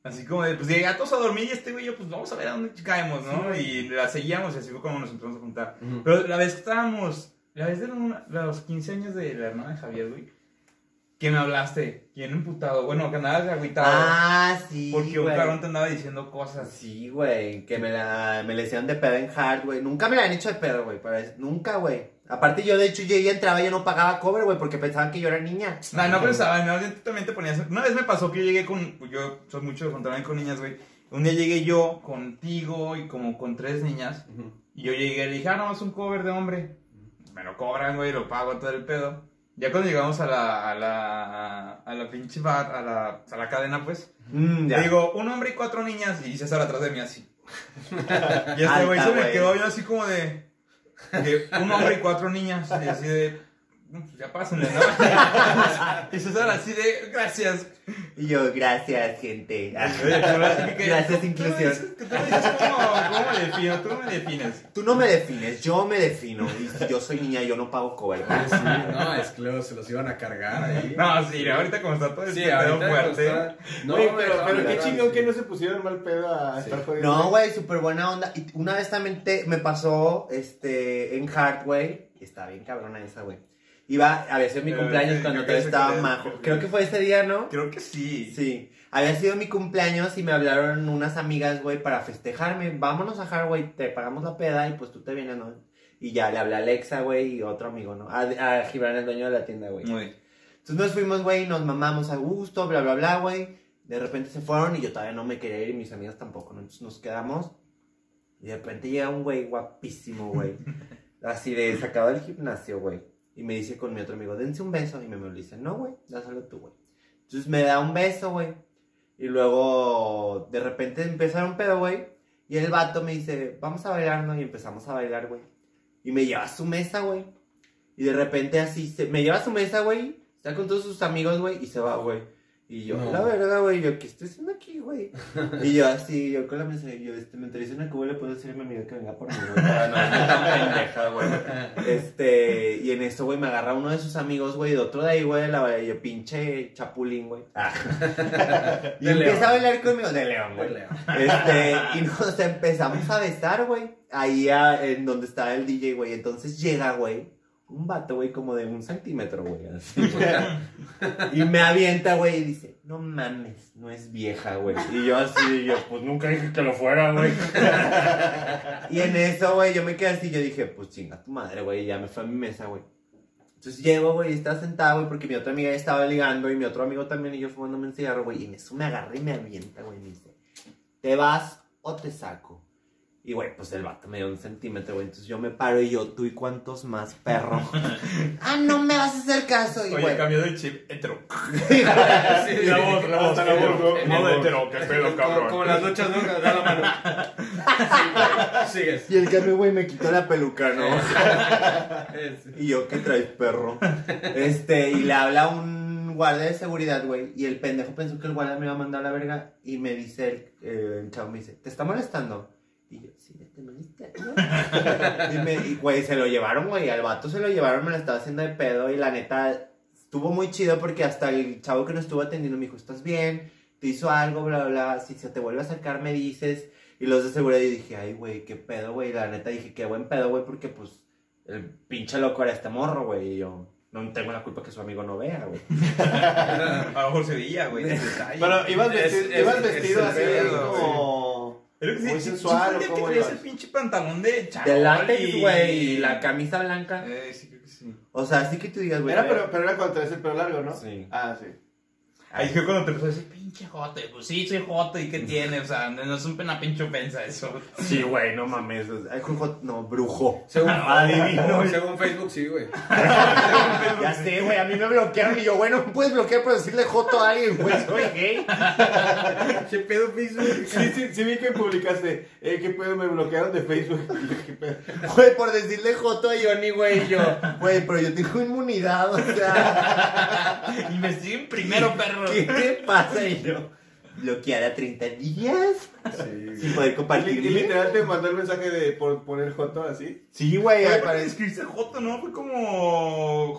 [SPEAKER 2] Así como de, pues llegué a todos a dormir y este güey y yo, pues vamos a ver a dónde caemos, ¿no? Y la seguíamos y así fue como nos empezamos a juntar. Pero la vez que estábamos, la vez de los 15 años de la hermana de Javier, güey, que me hablaste, bien emputado, bueno, que andabas agüitado.
[SPEAKER 1] Ah, sí.
[SPEAKER 2] porque un
[SPEAKER 1] güey.
[SPEAKER 2] cabrón te andaba diciendo cosas.
[SPEAKER 1] Sí, güey, que me la, me la hicieron de pedo en hard, güey. Nunca me la han hecho de pedo, güey, nunca, güey. Aparte yo, de hecho, yo ya entraba y yo no pagaba cover, güey, porque pensaban que yo era niña.
[SPEAKER 2] No, no pensaba, no, tú también te ponías. Una vez me pasó que yo llegué con. Yo soy mucho de juntarme con niñas, güey. Un día llegué yo contigo y como con tres niñas.
[SPEAKER 4] Ujú.
[SPEAKER 2] Y yo llegué y le dije, ah, no, es un cover de hombre. Me lo cobran, güey, lo pago todo el pedo. Ya cuando llegamos a la, a la, a la pinche bar, a la, a la cadena, pues.
[SPEAKER 1] Mm,
[SPEAKER 2] Le digo, un hombre y cuatro niñas. Y César atrás de mí así. [LAUGHS] y este güey se me quedó yo así como de, de un hombre y cuatro niñas. Y así de, "No, pues ya pásenle, ¿no? [LAUGHS] y César así de, gracias.
[SPEAKER 1] Y yo, gracias, gente.
[SPEAKER 2] Oye,
[SPEAKER 1] Gracias, inclusión.
[SPEAKER 2] dices- Tú me dices cómo, cómo me defino, tú no me defines.
[SPEAKER 1] Tú no me defines, yo me defino. Y si yo soy niña, yo no pago cover.
[SPEAKER 4] Ah, sí, no, es que luego se los iban a cargar ahí.
[SPEAKER 2] No, sí, ahorita como está todo el
[SPEAKER 4] sí,
[SPEAKER 2] fuerte.
[SPEAKER 4] está- No,
[SPEAKER 3] Güey,
[SPEAKER 4] me
[SPEAKER 3] pero, qué chingón
[SPEAKER 4] sí.
[SPEAKER 3] que no se pusieron mal pedo a
[SPEAKER 4] Sí.
[SPEAKER 3] estar jodiendo.
[SPEAKER 1] No, güey, súper buena onda. Y una vez también te- me pasó este, en Hardway. Está bien cabrona esa, güey. Iba, había sido mi
[SPEAKER 2] Eh,
[SPEAKER 1] cumpleaños
[SPEAKER 2] sí,
[SPEAKER 1] cuando todavía estaba majo.
[SPEAKER 2] creo-
[SPEAKER 1] Creo que fue ese día, ¿no?
[SPEAKER 2] Creo que sí.
[SPEAKER 1] Sí. Había sido mi cumpleaños y me hablaron unas amigas, güey, para festejarme. Vámonos a Hardway, te pagamos la peda y pues tú te vienes, ¿no? Y ya le hablé a Alexa, güey, y otro amigo, ¿no? A, a Gibran, el dueño de la tienda, güey.
[SPEAKER 2] Muy bien.
[SPEAKER 1] Entonces nos fuimos, güey, nos mamamos a gusto, bla, bla, bla, güey. De repente se fueron y yo todavía no me quería ir y mis amigas tampoco, ¿no? Entonces nos quedamos y de repente llega un güey guapísimo, güey. [LAUGHS] Así de sacado del gimnasio, güey. Y me dice con mi otro amigo, dense un beso. Y me, me dice, no, güey, dáselo tú, güey. Entonces me da un beso, güey. Y luego de repente empieza un pedo, güey. Y el vato me dice, vamos a bailar, ¿no? Y empezamos a bailar, güey. Y me lleva a su mesa, güey. Y de repente así, se, me lleva a su mesa, güey. Está con todos sus amigos, güey. Y se va, güey. Y yo,
[SPEAKER 4] No.
[SPEAKER 1] la verdad, güey, yo, ¿qué estoy haciendo aquí, güey? [LAUGHS] Y yo así, yo con la mesa, yo, este, me traes una cuba, le puedo decir a mi amiga que venga por mí, güey. para [LAUGHS] no tan pendeja, güey. Este, y en esto, güey, me agarra uno de sus amigos, güey, de otro de ahí, güey, de la yo, pinche chapulín, güey. Ah. [LAUGHS] y
[SPEAKER 4] De
[SPEAKER 1] empieza
[SPEAKER 4] León.
[SPEAKER 1] a bailar conmigo, de león, güey. Este, y nos empezamos a besar, güey. Ahí a- en donde estaba el DJ, güey. Entonces llega, güey, un vato, güey, como de un centímetro, [LAUGHS] güey. y me avienta, güey, y dice, no mames, no es vieja, güey. Y yo así, yo, pues nunca dije que lo fuera, güey. [LAUGHS] y en eso, güey, yo me quedé así, yo dije, pues chinga tu madre, güey. Y ya me fue a mi mesa, güey. Entonces llego, güey, y estaba sentado, güey, porque mi otra amiga ya estaba ligando y mi otro amigo también y yo fumándome un cigarro, güey. Y en eso me agarra y me avienta, güey, y me dice, ¿te vas o te saco? Y, güey, pues el vato me dio un centímetro, güey. Entonces yo me paro y yo, ¿tú y cuántos más, perro? [LAUGHS] ah, no me vas a hacer caso. Y,
[SPEAKER 2] Oye,
[SPEAKER 1] güey,
[SPEAKER 2] cambió de chip hetero. [LAUGHS]
[SPEAKER 4] Sí,
[SPEAKER 2] la voz, la voz,
[SPEAKER 3] la voz, ¿no?
[SPEAKER 2] Modo hetero, qué pedo,
[SPEAKER 4] Como,
[SPEAKER 2] cabrón.
[SPEAKER 4] como las luchas, ¿no? Da la mano. [LAUGHS] Sí, Sigues.
[SPEAKER 1] y el cambio, güey, me quitó la peluca, ¿no? Y yo, ¿qué traes, perro? Este, y le habla un guardia de seguridad, güey. Y el pendejo pensó que el guardia me iba a mandar a la verga. Y me dice, el, eh, el chavo me dice, ¿te está molestando? Y yo, sí, ya te molesté, ¿no? y, me, y, güey, se lo llevaron, güey. Al vato se lo llevaron, me lo estaba haciendo de pedo. Y la neta, estuvo muy chido porque hasta el chavo que nos estuvo atendiendo me dijo, ¿estás bien? ¿Te hizo algo? Bla, bla, bla. Si se te vuelve a acercar, me dices. Y los de seguridad, y dije, ay, güey, qué pedo, güey. La neta, dije, qué buen pedo, güey, porque pues el pinche loco era este morro, güey. Y yo no tengo la culpa que su amigo no vea, güey. [LAUGHS]
[SPEAKER 2] A lo mejor se veía, güey. [LAUGHS]
[SPEAKER 3] Pero ibas
[SPEAKER 4] Es-
[SPEAKER 3] vestido,
[SPEAKER 4] es-
[SPEAKER 3] ibas
[SPEAKER 4] es
[SPEAKER 3] vestido así como...
[SPEAKER 2] Pero que sí,
[SPEAKER 3] muy
[SPEAKER 2] sí,
[SPEAKER 3] sensual,
[SPEAKER 2] sí fue el
[SPEAKER 3] ¿o
[SPEAKER 2] día que
[SPEAKER 3] cómo
[SPEAKER 2] traías
[SPEAKER 3] ibas?
[SPEAKER 2] el pinche pantalón de charol
[SPEAKER 1] De látex,
[SPEAKER 2] y-
[SPEAKER 1] güey, y la camisa blanca.
[SPEAKER 2] Eh, sí, creo que sí.
[SPEAKER 1] O sea, así que tú digas, güey.
[SPEAKER 3] Era, pero, pero era cuando traes el pelo largo, ¿no?
[SPEAKER 1] Sí.
[SPEAKER 3] Ah, sí.
[SPEAKER 2] Ahí fue cuando te empezó a decir, pinche jote. Pues sí, soy jote, ¿y qué tiene? O sea, no es una pinche ofensa eso.
[SPEAKER 1] Sí, güey, no mames. Ay, jujo- no, brujo.
[SPEAKER 4] Según, [LAUGHS]
[SPEAKER 1] Adivino. [LAUGHS]
[SPEAKER 4] según Facebook, sí, güey. [LAUGHS]
[SPEAKER 1] Ya sé, güey, a mí me bloquearon y yo, bueno, no puedes bloquear por decirle joto a alguien, güey, soy gay.
[SPEAKER 4] ¿Qué pedo Facebook?
[SPEAKER 3] Sí, sí, sí vi que publicaste, eh, qué pedo, me bloquearon de Facebook. Y yo, ¿Qué pedo?
[SPEAKER 1] Güey, por decirle joto a Johnny, güey, y yo, güey, pero yo tengo inmunidad, o sea,
[SPEAKER 2] Investiguen primero, perro.
[SPEAKER 1] ¿Qué te pasa? Y yo, bloqueada 30 días
[SPEAKER 4] Sí,
[SPEAKER 1] sin poder compartir.
[SPEAKER 3] y literal te mandó el mensaje de por poner joto así.
[SPEAKER 1] Sí, güey,
[SPEAKER 2] para escribirse joto, ¿no? Fue como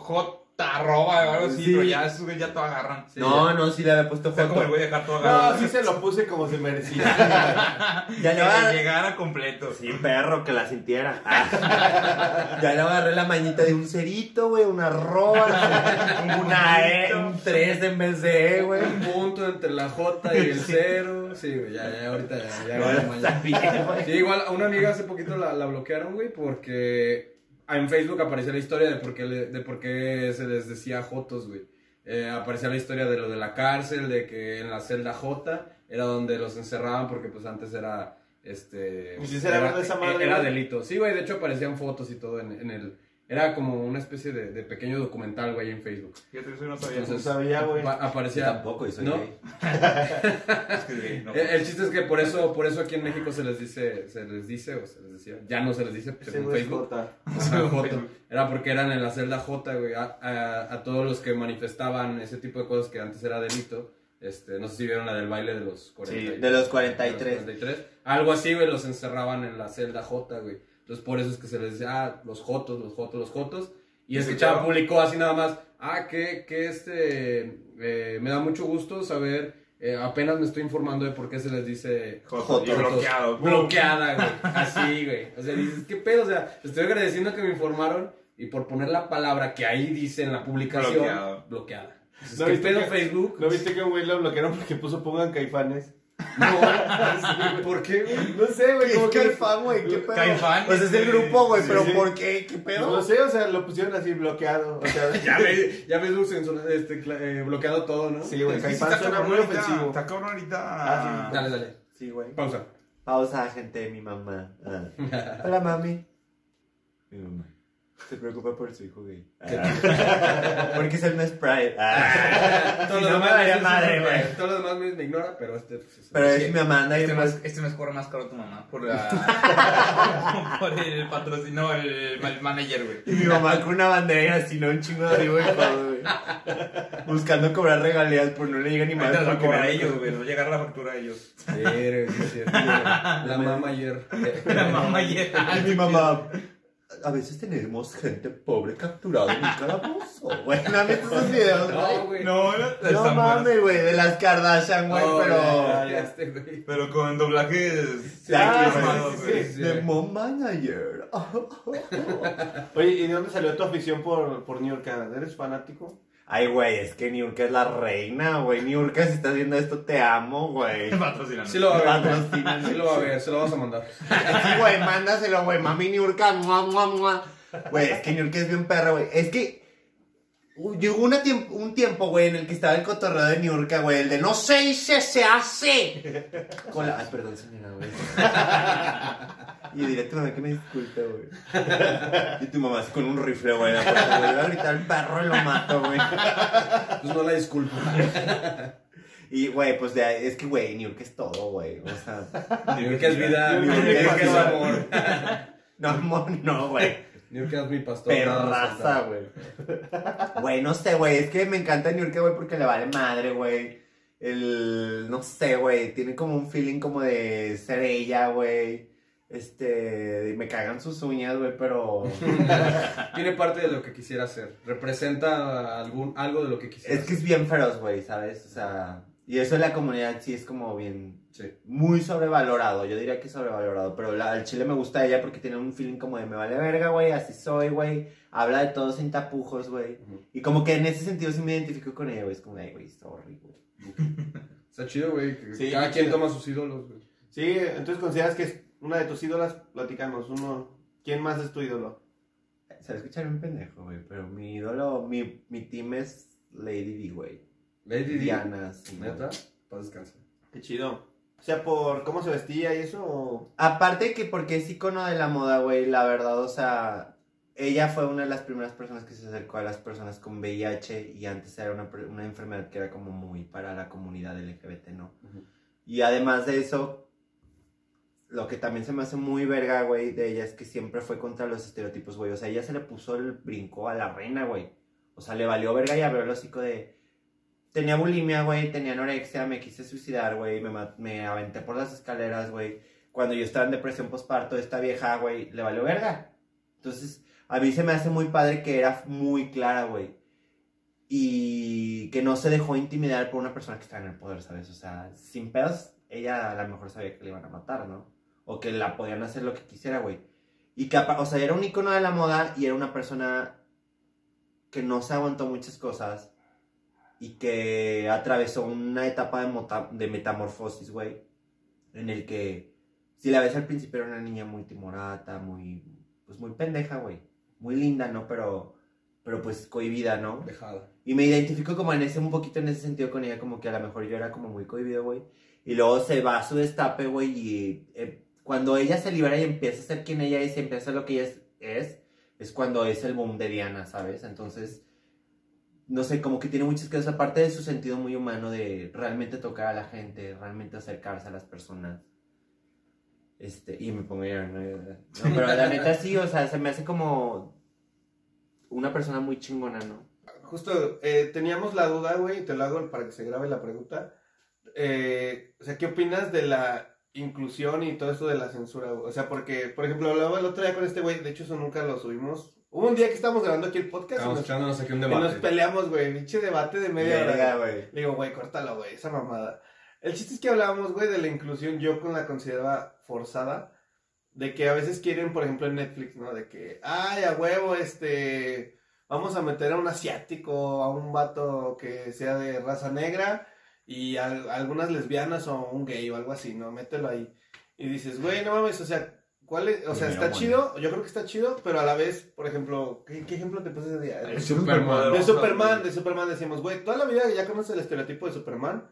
[SPEAKER 2] arroba o algo así,
[SPEAKER 1] Sí.
[SPEAKER 2] pero ya esos güeyes ya todo agarran.
[SPEAKER 1] No, no, sí le había puesto
[SPEAKER 2] O sea, como el güey dejar todo agarrado.
[SPEAKER 3] No, sí se lo puse como se merecía. [LAUGHS]
[SPEAKER 1] Ya le
[SPEAKER 2] Que
[SPEAKER 1] va
[SPEAKER 2] llegara completo.
[SPEAKER 1] Sí, perro, que la sintiera. [LAUGHS] ya le agarré la mañita de un cerito, güey, una arroba, [LAUGHS] una E, un 3 en vez de E, güey.
[SPEAKER 4] Un punto entre la J y el cero. Sí, güey, ya, ya, ahorita ya. ya,
[SPEAKER 1] está bien, güey.
[SPEAKER 4] Sí, igual a una amiga hace poquito la, la bloquearon, güey, porque en Facebook aparecía la historia de por qué, le- de por qué se les decía Jotos, güey. Eh, aparecía la historia de lo de la cárcel, de que en la celda J era donde los encerraban porque pues antes era, este...
[SPEAKER 3] ¿Y si
[SPEAKER 4] era,
[SPEAKER 3] esa madre,
[SPEAKER 4] Era delito. Sí, güey, de hecho aparecían fotos y todo en, en el... Era como una especie de, de pequeño documental, güey, en Facebook.
[SPEAKER 2] Eso no sabía.
[SPEAKER 3] No sabía, güey.
[SPEAKER 4] apa- aparecía...
[SPEAKER 1] Tampoco, y soy
[SPEAKER 4] ¿No?
[SPEAKER 1] gay. [LAUGHS]
[SPEAKER 2] Es que, no. [LAUGHS]
[SPEAKER 4] El, el chiste es que por eso, por eso aquí en México se les dice, se les dice, o se les decía, ya no se les dice,
[SPEAKER 3] güey es
[SPEAKER 4] Facebook. [LAUGHS] Ajá, Joto. Era porque eran en la celda J, güey, a, a- a todos los que manifestaban ese tipo de cosas que antes era delito. Este, no sé si vieron la del baile de los 40,
[SPEAKER 1] Sí, de los 43.
[SPEAKER 4] de los 43. Algo así, güey, los encerraban en la celda J, güey. Entonces por eso es que se les decía, ah, los Jotos, los Jotos, los Jotos. Y este
[SPEAKER 2] claro.
[SPEAKER 4] publicó así nada más, ah, que, que este, eh, me da mucho gusto saber, eh, apenas me estoy informando de por qué se les dice
[SPEAKER 2] Joto, y bloqueado. [LAUGHS]
[SPEAKER 4] bloqueada, güey. Así, güey. O sea, dices, ¿qué pedo? O sea, estoy agradeciendo que me informaron y por poner la palabra que ahí dice en la publicación,
[SPEAKER 2] Bloqueado.
[SPEAKER 4] bloqueada. Dices,
[SPEAKER 3] ¿No
[SPEAKER 4] ¿Qué
[SPEAKER 3] viste
[SPEAKER 4] pedo
[SPEAKER 3] que-
[SPEAKER 4] Facebook?
[SPEAKER 3] ¿No viste que un güey lo bloquearon porque puso pongan caifanes?
[SPEAKER 4] No, [LAUGHS] ¿por qué, güey?
[SPEAKER 3] No sé, güey.
[SPEAKER 1] ¿Qué
[SPEAKER 3] que-
[SPEAKER 1] caifán, güey? ¿Qué pedo?
[SPEAKER 2] Caifán,
[SPEAKER 1] Pues es el
[SPEAKER 2] este,
[SPEAKER 1] grupo, güey,
[SPEAKER 3] sí,
[SPEAKER 1] pero
[SPEAKER 3] sí.
[SPEAKER 1] ¿por qué? ¿Qué
[SPEAKER 3] Pues no
[SPEAKER 1] pedo?
[SPEAKER 3] sé, o sea, lo pusieron así bloqueado. O sea, [LAUGHS]
[SPEAKER 4] Ya ves, ya ves, este, eh, bloqueado todo, ¿no?
[SPEAKER 3] Sí, güey,
[SPEAKER 2] sí
[SPEAKER 3] caifán
[SPEAKER 2] está
[SPEAKER 3] suena muy
[SPEAKER 2] ahorita,
[SPEAKER 3] ofensivo.
[SPEAKER 2] Está cabrón ahorita.
[SPEAKER 3] Ah,
[SPEAKER 4] Dale, dale.
[SPEAKER 1] Sí, güey.
[SPEAKER 4] Pausa.
[SPEAKER 1] Pausa, gente, mi mamá. Ah. [LAUGHS] Hola, mami. Mi mamá. Se preocupa por su hijo gay. Ah. [LAUGHS] Porque es el mes Pride. Ah. [LAUGHS]
[SPEAKER 4] Todos
[SPEAKER 1] Si
[SPEAKER 4] los
[SPEAKER 1] no me
[SPEAKER 4] demás me-
[SPEAKER 1] madre,
[SPEAKER 4] demás me, me ignora, pero este. Pues, es-
[SPEAKER 1] Pero
[SPEAKER 2] Sí.
[SPEAKER 1] es mi mamá,
[SPEAKER 2] Este
[SPEAKER 1] más.
[SPEAKER 2] este mes cobra más caro tu mamá por, la, [LAUGHS] por el patrocinio, el, el manager, güey.
[SPEAKER 1] Y mi mamá con una bandera así, no un chingo de todo, güey. Buscando cobrar regalías, pues no le llega ni más.
[SPEAKER 2] a
[SPEAKER 1] porque
[SPEAKER 2] cobrar a ellos, güey. A llegar la factura a ellos.
[SPEAKER 4] Sí, sí, es cierto. La mamá ayer.
[SPEAKER 2] La mamá ayer.
[SPEAKER 1] Ay, mi mamá. A veces tenemos gente pobre capturada en un calabozo. Güey, [LAUGHS] ¿no han visto esos videos, güey?
[SPEAKER 4] No, güey.
[SPEAKER 2] No, no,
[SPEAKER 1] No mames, güey, de las Kardashian, güey,
[SPEAKER 4] Oh,
[SPEAKER 1] pero...
[SPEAKER 4] ya, ya, este, güey.
[SPEAKER 2] Pero con doblajes.
[SPEAKER 1] Sí, ah,
[SPEAKER 2] armados,
[SPEAKER 1] sí,
[SPEAKER 2] güey.
[SPEAKER 1] sí,
[SPEAKER 4] sí.
[SPEAKER 1] De Mom Manager. [LAUGHS]
[SPEAKER 3] Oye, ¿y de dónde salió tu afición por, por New York? ¿Eres fanático?
[SPEAKER 1] Ay, güey, es que Niurka es la reina, güey. Niurka, si estás viendo esto, te amo, güey. [LAUGHS]
[SPEAKER 4] Sí lo va a ver.
[SPEAKER 1] Patrocínanos.
[SPEAKER 4] Sí lo va a ver, se lo vas a mandar.
[SPEAKER 1] Sí, güey, mándaselo, güey. Mami Niurka, mua, mua, mua. Güey, es que Niurka es bien perra, güey. Es que uh, llegó una tiemp- un tiempo, güey, en el que estaba el cotorreo de Niurka, güey. El de no se dice, se hace. [LAUGHS] Con la... Ay, perdón, señora, güey. [LAUGHS] Y diré a tu mamá que me disculpe, güey. Y tu mamá así con un rifle, güey. güey. Iba a gritar el perro y lo mato, güey.
[SPEAKER 4] Pues no la disculpo.
[SPEAKER 1] Y, güey, pues de, es que, güey, New York es todo, güey. O sea,
[SPEAKER 4] New York es vida,
[SPEAKER 3] New
[SPEAKER 4] New
[SPEAKER 3] York
[SPEAKER 4] York
[SPEAKER 3] es
[SPEAKER 4] amor.
[SPEAKER 1] no, amor, no, güey.
[SPEAKER 4] New York es mi pastor.
[SPEAKER 1] Perraza, güey. Güey, no sé, güey. Es que me encanta New York, güey, porque le vale madre, güey. El, no sé, güey. Tiene como un feeling como de ser ella, güey. Este, me cagan sus uñas, güey, pero... [LAUGHS]
[SPEAKER 4] Tiene parte de lo que quisiera hacer. Representa algún, algo de lo que quisiera
[SPEAKER 1] Es que es bien feroz, güey, ¿sabes? O sea, y eso en la comunidad sí es como bien...
[SPEAKER 4] Sí.
[SPEAKER 1] muy sobrevalorado. Yo diría que sobrevalorado. Pero la, al chile me gusta ella porque tiene un feeling como de me vale verga, güey. Así soy, güey. Habla de todo sin tapujos, güey.
[SPEAKER 4] Ujú.
[SPEAKER 1] Y como que en ese sentido sí me identifico con ella, güey. Es como, ay, güey, sorry, güey. [LAUGHS]
[SPEAKER 4] Está chido, güey.
[SPEAKER 3] Sí,
[SPEAKER 4] cada quien
[SPEAKER 3] chido.
[SPEAKER 4] toma sus ídolos, güey.
[SPEAKER 3] Sí, entonces consideras que es una de tus ídolas, platícanos, uno, ¿quién más es tu ídolo?
[SPEAKER 1] Se va a escuchar un pendejo, güey. Pero mi ídolo, mi, mi team es Lady D, güey.
[SPEAKER 4] Lady Di.
[SPEAKER 1] Diana, sí.
[SPEAKER 4] Neta, para descansar.
[SPEAKER 3] Qué chido. O sea, por cómo se vestía y eso, o...
[SPEAKER 1] Aparte que porque es icono de la moda, güey, la verdad, o sea, ella fue una de las primeras personas que se acercó a las personas con VIH y antes era una, una enfermedad que era como muy para la comunidad LGBT, ¿no?
[SPEAKER 4] Ujú.
[SPEAKER 1] Y además de eso, lo que también se me hace muy verga, güey, de ella es que siempre fue contra los estereotipos, güey. O sea, ella se le puso el brinco a la reina, güey. O sea, le valió verga y abrió el hocico de... Tenía bulimia, güey, tenía anorexia, me quise suicidar, güey, me, me aventé por las escaleras, güey. Cuando yo estaba en depresión postparto, esta vieja, güey, le valió verga. Entonces, a mí se me hace muy padre que era muy clara, güey. Y que no se dejó intimidar por una persona que estaba en el poder, ¿sabes? O sea, sin pedos, ella a lo mejor sabía que le iban a matar, ¿no? O que la podían hacer lo que quisiera, güey. Y que, apa- o sea, era un icono de la moda y era una persona que no se aguantó muchas cosas y que atravesó una etapa de, mota- de metamorfosis, güey, en el que, si la ves al principio era una niña muy timorata, muy, pues muy pendeja, güey, muy linda, ¿no? Pero, pero pues cohibida, ¿no?
[SPEAKER 4] Dejada.
[SPEAKER 1] Y me identifico como en ese, un poquito en ese sentido con ella, como que a lo mejor yo era como muy cohibido, güey. Y luego se va a su destape, güey, y eh, cuando ella se libera y empieza a ser quien ella es y empieza a ser lo que ella es, es, cuando es el boom de Diana, ¿sabes? Entonces, no sé, como que tiene muchas cosas, aparte de su sentido muy humano de realmente tocar a la gente, realmente acercarse a las personas. Este, y me pongo a llorar, ¿no? No, pero la neta sí, o sea, se me hace como una persona muy chingona, ¿no?
[SPEAKER 3] Justo, eh, teníamos la duda, güey, y te lo hago para que se grabe la pregunta. Eh, o sea, ¿qué opinas de la inclusión y todo esto de la censura, güey? O sea, porque, por ejemplo, hablaba el otro día con este güey, de hecho eso nunca lo subimos. Hubo un día que estábamos grabando aquí el podcast y
[SPEAKER 4] Estamos
[SPEAKER 3] nos,
[SPEAKER 4] echándonos aquí un
[SPEAKER 3] y nos
[SPEAKER 4] debate.
[SPEAKER 3] peleamos, güey, pinche debate de media hora.
[SPEAKER 1] güey.
[SPEAKER 3] Le digo, güey, córtalo, güey, esa mamada. El chiste es que hablábamos, güey, de la inclusión, yo con la consideraba forzada, de que a veces quieren, por ejemplo, en Netflix, ¿no? De que, ay, a huevo, este, vamos a meter a un asiático, a un vato que sea de raza negra, y algunas lesbianas o un gay o algo así, ¿no? Mételo ahí. Y dices, güey, no mames, o sea, ¿cuál es? O sea,
[SPEAKER 1] Primero,
[SPEAKER 3] está
[SPEAKER 1] bueno.
[SPEAKER 3] chido, yo creo que está chido, pero a la vez, por ejemplo, ¿qué, qué ejemplo te puse ese día?
[SPEAKER 2] El
[SPEAKER 4] Superman.
[SPEAKER 3] De Superman, de Superman decimos, güey, toda la vida ya conoces el estereotipo de Superman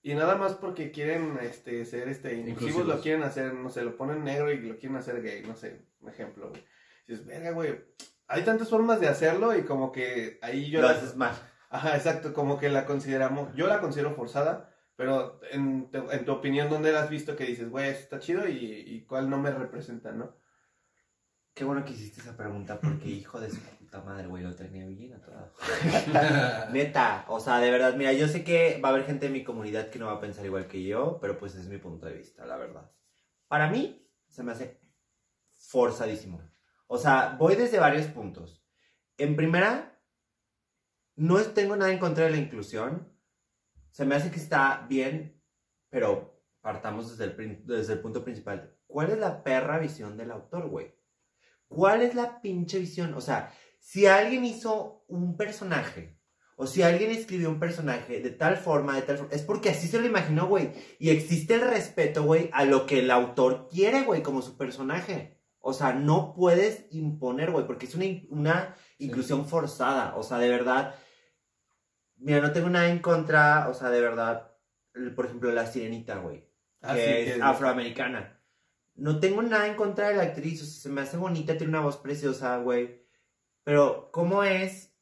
[SPEAKER 3] y nada más porque quieren este ser este inclusivos
[SPEAKER 4] Inclusivos.
[SPEAKER 3] lo quieren hacer, no sé, lo ponen negro y lo quieren hacer gay, no sé, un ejemplo, güey. Dices, verga, güey, hay tantas formas de hacerlo y como que ahí yo
[SPEAKER 1] Lo haces mal.
[SPEAKER 3] Ajá, exacto, como que la consideramos, yo la considero forzada, pero en, tu- en tu opinión, ¿dónde la has visto que dices, güey, esto está chido y, y cuál no me representa, no?
[SPEAKER 1] Qué bueno que hiciste esa pregunta porque hijo de su puta madre, güey, lo tenía bien a toda. [LAUGHS] Neta, o sea, de verdad, mira, yo sé que va a haber gente en mi comunidad que no va a pensar igual que yo, pero pues es mi punto de vista, la verdad. Para mí, se me hace forzadísimo. O sea, voy desde varios puntos. En primera, no tengo nada en contra de la inclusión. Se me hace que está bien, pero partamos desde el, desde el punto principal. ¿Cuál es la perra visión del autor, güey? ¿Cuál es la pinche visión? O sea, si alguien hizo un personaje, o si alguien escribió un personaje de tal forma, de tal forma, es porque así se lo imaginó, güey. Y existe el respeto, güey, a lo que el autor quiere, güey, como su personaje. O sea, no puedes imponer, güey, porque es una, una inclusión forzada. O sea, de verdad. Mira, no tengo nada en contra, o sea, de verdad. Por ejemplo, la sirenita, güey
[SPEAKER 3] Ah,
[SPEAKER 1] que es
[SPEAKER 3] que-
[SPEAKER 1] afroamericana. No tengo nada en contra de la actriz, o sea, se me hace bonita, tiene una voz preciosa, güey. Pero, ¿cómo es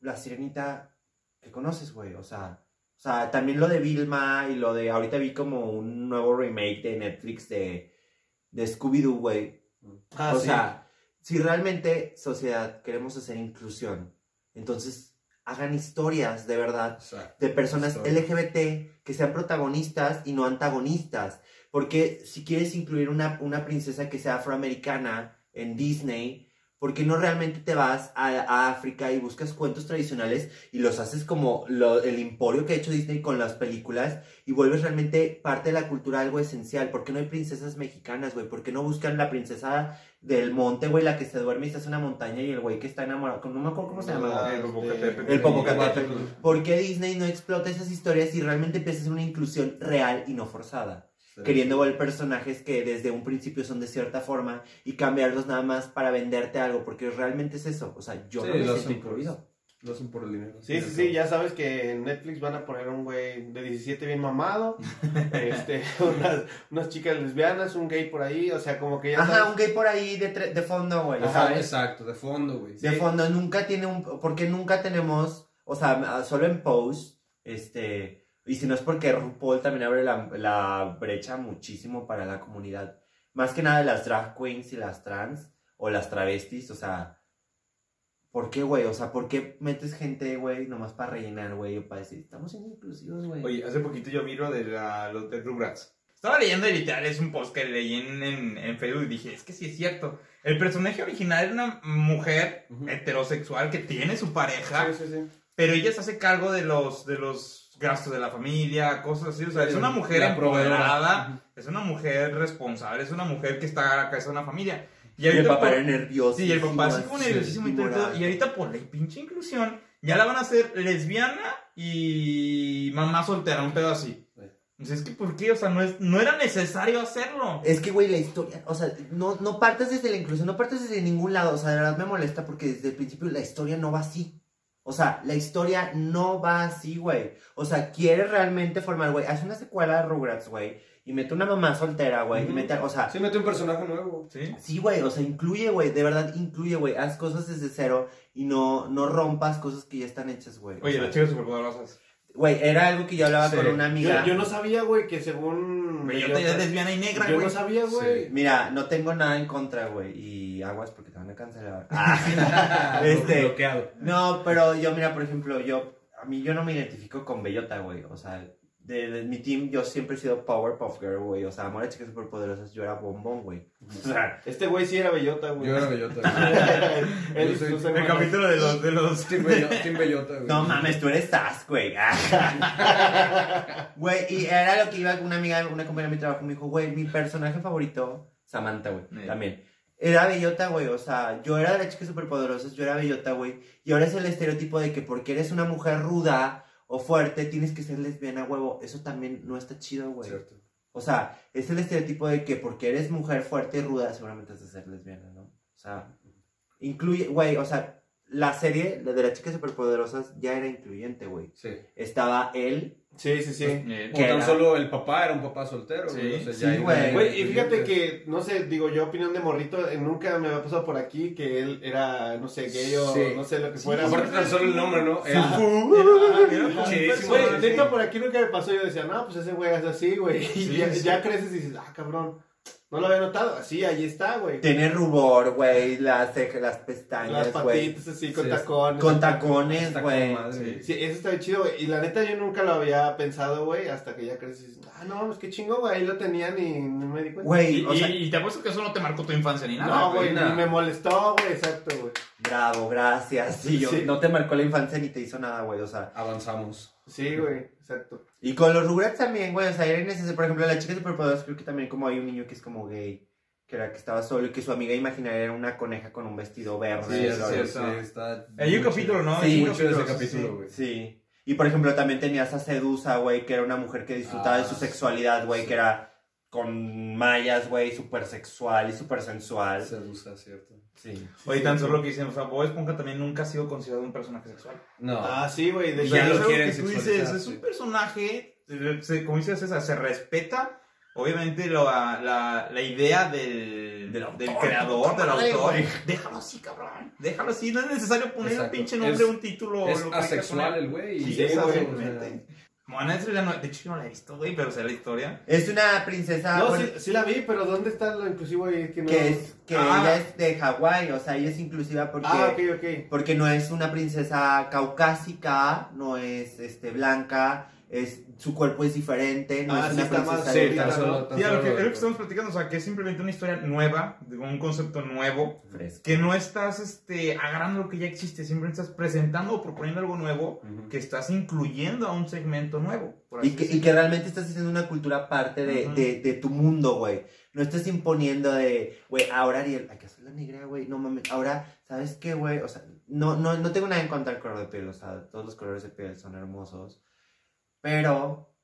[SPEAKER 1] la sirenita que conoces, güey? O sea, o sea, también lo de Vilma y lo de. Ahorita vi como un nuevo remake de Netflix de, de Scooby-Doo, güey.
[SPEAKER 3] Ah,
[SPEAKER 1] o
[SPEAKER 3] sí.
[SPEAKER 1] sea, si realmente, sociedad, queremos hacer inclusión, entonces hagan historias de verdad
[SPEAKER 4] Exacto.
[SPEAKER 1] de personas
[SPEAKER 4] Historia.
[SPEAKER 1] LGBT que sean protagonistas y no antagonistas. Porque si quieres incluir una, una princesa que sea afroamericana en Disney, ¿por qué no realmente te vas a, a África y buscas cuentos tradicionales y los haces como lo- el emporio que ha hecho Disney con las películas y vuelves realmente parte de la cultura algo esencial? ¿Por qué no hay princesas mexicanas, güey? ¿Por qué no buscan la princesa del monte, güey, la que se duerme y se hace una montaña y el güey que está enamorado? No me acuerdo cómo se llama.
[SPEAKER 3] Ah,
[SPEAKER 2] El
[SPEAKER 3] este,
[SPEAKER 2] Popocatépetl.
[SPEAKER 1] El Popocatépetl. ¿Por qué Disney no explota esas historias y realmente empieza a hacer una inclusión real y no forzada? Queriendo ver personajes que desde un principio son de cierta forma y cambiarlos nada más para venderte algo, porque realmente es eso. O sea, yo
[SPEAKER 4] Sí,
[SPEAKER 1] no me
[SPEAKER 4] lo
[SPEAKER 1] siento incluido.
[SPEAKER 4] Lo hacen por el dinero.
[SPEAKER 3] Sí, sí, sí, ya sabes que en Netflix van a poner un güey de 17 bien mamado, [LAUGHS] este, [LAUGHS] unas, unas chicas lesbianas, un gay por ahí, o sea, como que ya
[SPEAKER 1] Ajá,
[SPEAKER 3] sabes.
[SPEAKER 1] un gay por ahí de, tre- de fondo, güey,
[SPEAKER 4] Ajá,
[SPEAKER 1] ¿sabes?
[SPEAKER 4] exacto, de fondo, güey.
[SPEAKER 1] De fondo, nunca tiene un... Porque nunca tenemos, o sea, solo en Pose, este... Y si no es porque RuPaul también abre la, la brecha muchísimo para la comunidad. Más que nada de las drag queens y las trans, o las travestis, o sea... ¿Por qué, güey? O sea, ¿por qué metes gente, güey, nomás para rellenar, güey? O para decir, estamos siendo inclusivos, güey.
[SPEAKER 2] Oye, hace poquito yo vi lo de la, los de Rugrats. Estaba leyendo literal es un post que leí en, en, en Facebook y dije, es que sí es cierto. El personaje original era una mujer heterosexual que tiene su pareja,
[SPEAKER 3] Sí, sí, sí.
[SPEAKER 2] pero ella se hace cargo de los, de los gastos de la familia, cosas así. O sea, es una mujer
[SPEAKER 4] La
[SPEAKER 2] es una mujer responsable, es una mujer que está a la cabeza de una familia. Y
[SPEAKER 1] Y el papá
[SPEAKER 2] por-
[SPEAKER 1] era nervioso.
[SPEAKER 2] Sí, el papá así como nerviosísimo y todo, ahorita por la pinche inclusión, ya la van a hacer lesbiana y mamá soltera, un pedo así.
[SPEAKER 4] Sí.
[SPEAKER 2] Entonces, es que ¿por qué? O sea, no, es, no era necesario hacerlo.
[SPEAKER 1] Es que, güey, la historia, o sea, no, no partes desde la inclusión, no partes desde ningún lado, o sea, de verdad me molesta porque desde el principio la historia no va así. O sea, la historia no va así, güey. O sea, quieres realmente formar, güey, haz una secuela de Rugrats, güey, y mete una mamá soltera, güey, y mete, o sea,
[SPEAKER 4] Sí, mete un personaje nuevo.
[SPEAKER 2] ¿Sí?
[SPEAKER 1] sí, güey, o sea, incluye, güey, de verdad incluye, güey, haz cosas desde cero y no, no rompas cosas que ya están hechas, güey.
[SPEAKER 2] Oye, las chicas superpoderosas.
[SPEAKER 1] Güey, era algo que yo hablaba
[SPEAKER 4] Sí.
[SPEAKER 1] con una
[SPEAKER 3] Yo,
[SPEAKER 1] amiga.
[SPEAKER 3] yo no sabía, güey, que según...
[SPEAKER 2] Bellota ya es lesbiana y negra,
[SPEAKER 3] Yo
[SPEAKER 2] güey.
[SPEAKER 3] no sabía, güey.
[SPEAKER 1] Mira, no tengo nada en contra, güey, y aguas porque te van a cancelar. Ah, [LAUGHS] este,
[SPEAKER 4] Bloqueado.
[SPEAKER 1] No, pero yo, mira, por ejemplo, yo, a mí yo no me identifico con Bellota, güey. O sea, de, de mi team yo siempre he sido Powerpuff Girl, güey. O sea, amor a chicas superpoderosas, yo era bombón, güey. O sea,
[SPEAKER 3] Este güey sí era bellota, güey.
[SPEAKER 4] Yo era bellota. [LAUGHS] Soy-
[SPEAKER 2] El capítulo de los... De los...
[SPEAKER 4] Team Bello- Team Bellota, güey.
[SPEAKER 1] no mames, tú eres Sass, güey. [LAUGHS] Güey, y era lo que iba una amiga, una compañera de mi trabajo, me dijo, güey, mi personaje favorito, Samantha, güey,
[SPEAKER 2] Sí.
[SPEAKER 1] también. Era bellota, güey, o sea, yo era de las chicas superpoderosas, yo era bellota, güey. Y ahora es el estereotipo de que porque eres una mujer ruda o fuerte, tienes que ser lesbiana, huevo. Eso también no está chido, güey.
[SPEAKER 4] Cierto.
[SPEAKER 1] O sea, es el estereotipo de que porque eres mujer fuerte y ruda, seguramente has de ser lesbiana, ¿no? O sea, incluye, güey, o sea, la serie la de las chicas superpoderosas ya era incluyente, güey.
[SPEAKER 4] Sí.
[SPEAKER 1] Estaba él,
[SPEAKER 3] Sí, sí, sí.
[SPEAKER 2] Eh,
[SPEAKER 4] O
[SPEAKER 1] ¿Qué
[SPEAKER 4] tan
[SPEAKER 1] era?
[SPEAKER 4] solo el papá era un papá soltero,
[SPEAKER 2] Sí,
[SPEAKER 4] güey. O sea,
[SPEAKER 1] sí,
[SPEAKER 4] ya
[SPEAKER 1] güey.
[SPEAKER 4] iba-
[SPEAKER 3] Güey, y fíjate que, no sé, digo yo, opinión de morrito, eh, nunca me había pasado por aquí que él era, no sé, gay o
[SPEAKER 4] Sí.
[SPEAKER 3] no sé lo que
[SPEAKER 1] Sí,
[SPEAKER 3] fuera.
[SPEAKER 4] Aparte tan solo el nombre, ¿no? El-
[SPEAKER 3] Güey, neta, por aquí nunca me pasó. Yo decía, no, pues ese güey es así, güey. [LAUGHS] Y
[SPEAKER 2] Sí,
[SPEAKER 3] ya,
[SPEAKER 2] sí.
[SPEAKER 3] ya creces y dices, ah, cabrón. No lo había notado. Sí, ahí está, güey.
[SPEAKER 1] Tiene rubor, güey, las cejas, las
[SPEAKER 3] Las
[SPEAKER 1] pestañas, güey.
[SPEAKER 3] patitas así con
[SPEAKER 4] Sí,
[SPEAKER 3] tacones.
[SPEAKER 1] Con tacones,
[SPEAKER 4] Está con
[SPEAKER 1] güey.
[SPEAKER 4] madre.
[SPEAKER 3] Sí, eso está bien chido, güey. Y la neta yo nunca lo había pensado, güey, hasta que ya crecí. Ah, no, pues qué chingo, güey. Ahí lo tenían y no me di cuenta.
[SPEAKER 1] Güey,
[SPEAKER 2] Y,
[SPEAKER 1] o sea,
[SPEAKER 2] y- y te apuesto que eso no te marcó tu infancia ni nada.
[SPEAKER 3] no, güey,
[SPEAKER 4] nada.
[SPEAKER 3] ni me molestó, güey, exacto, güey.
[SPEAKER 1] bravo, gracias. Sí, yo,
[SPEAKER 3] Sí.
[SPEAKER 1] no te marcó la infancia ni te hizo nada, güey, o sea.
[SPEAKER 4] Avanzamos.
[SPEAKER 3] Sí, güey, exacto.
[SPEAKER 1] Y con los Rugrats también, güey, o sea, eran necesarios, por ejemplo, la chica superpoderosa, creo que también como hay un niño que es como gay, que era que estaba solo y que su amiga imaginaria era una coneja con un vestido verde.
[SPEAKER 4] Sí, sí, sí, está.
[SPEAKER 2] Hay un capítulo. ¿no?
[SPEAKER 1] Sí,
[SPEAKER 4] muy chido ese
[SPEAKER 2] capítulo,
[SPEAKER 4] güey.
[SPEAKER 1] Sí. Y por ejemplo, también tenías a Sedusa, güey, que era una mujer que disfrutaba de su
[SPEAKER 4] Ah,
[SPEAKER 1] sexualidad, güey,
[SPEAKER 4] sí.
[SPEAKER 1] que era con mallas, güey, súper sexual y súper sensual.
[SPEAKER 4] Sedusa, cierto.
[SPEAKER 1] Sí.
[SPEAKER 2] Oye, tan solo lo que dicen, o sea, Bob Esponja también nunca ha sido considerado un personaje sexual.
[SPEAKER 4] No.
[SPEAKER 3] Ah, sí, güey. De
[SPEAKER 2] ya
[SPEAKER 4] lo quieren
[SPEAKER 2] que tú dices,
[SPEAKER 4] sexualizar,
[SPEAKER 2] es un personaje, se- como dices César, se respeta, obviamente, la, la, la idea del,
[SPEAKER 1] Del autor,
[SPEAKER 2] del creador, del autor. Déjalo así, cabrón. Déjalo así, no es necesario poner
[SPEAKER 4] Exacto.
[SPEAKER 2] un pinche nombre,
[SPEAKER 4] Es-
[SPEAKER 2] un título.
[SPEAKER 4] Es
[SPEAKER 2] lo que
[SPEAKER 4] asexual el güey. y
[SPEAKER 2] Sí,
[SPEAKER 3] Sí,
[SPEAKER 2] exactamente. Moana es la no- de hecho yo no la he visto, güey, pero sé la historia.
[SPEAKER 1] Es una princesa
[SPEAKER 3] No,
[SPEAKER 1] bueno,
[SPEAKER 3] sí, sí la vi, pero ¿dónde está lo inclusivo ahí? Que, no...
[SPEAKER 1] que, es, que
[SPEAKER 2] Ah.
[SPEAKER 1] ella es de Hawái, o sea, ella es inclusiva porque,
[SPEAKER 3] Ah,
[SPEAKER 1] porque no es una princesa caucásica, no es este blanca, es, su cuerpo es diferente, no
[SPEAKER 3] Ah,
[SPEAKER 1] es
[SPEAKER 3] sí
[SPEAKER 1] una
[SPEAKER 3] está más
[SPEAKER 1] princesa
[SPEAKER 3] Sí,
[SPEAKER 1] de
[SPEAKER 4] Sí, tan
[SPEAKER 3] claro.
[SPEAKER 4] solo, tan
[SPEAKER 2] Sí, a lo que, estamos platicando, o sea, que es simplemente una historia nueva, un concepto nuevo,
[SPEAKER 1] fresca.
[SPEAKER 2] que no estás este, agarrando lo que ya existe, simplemente estás presentando o proponiendo algo nuevo, que estás incluyendo a un segmento nuevo. por
[SPEAKER 1] Y que, y que realmente estás haciendo una cultura parte de, de tu mundo, güey. No estás imponiendo de, güey, ahora Ariel, hay que hacer la negra, güey. No mames, ahora, ¿sabes qué, güey? O sea, no, no, no tengo nada en contra del color de piel, o sea, todos los colores de piel son hermosos. Pero,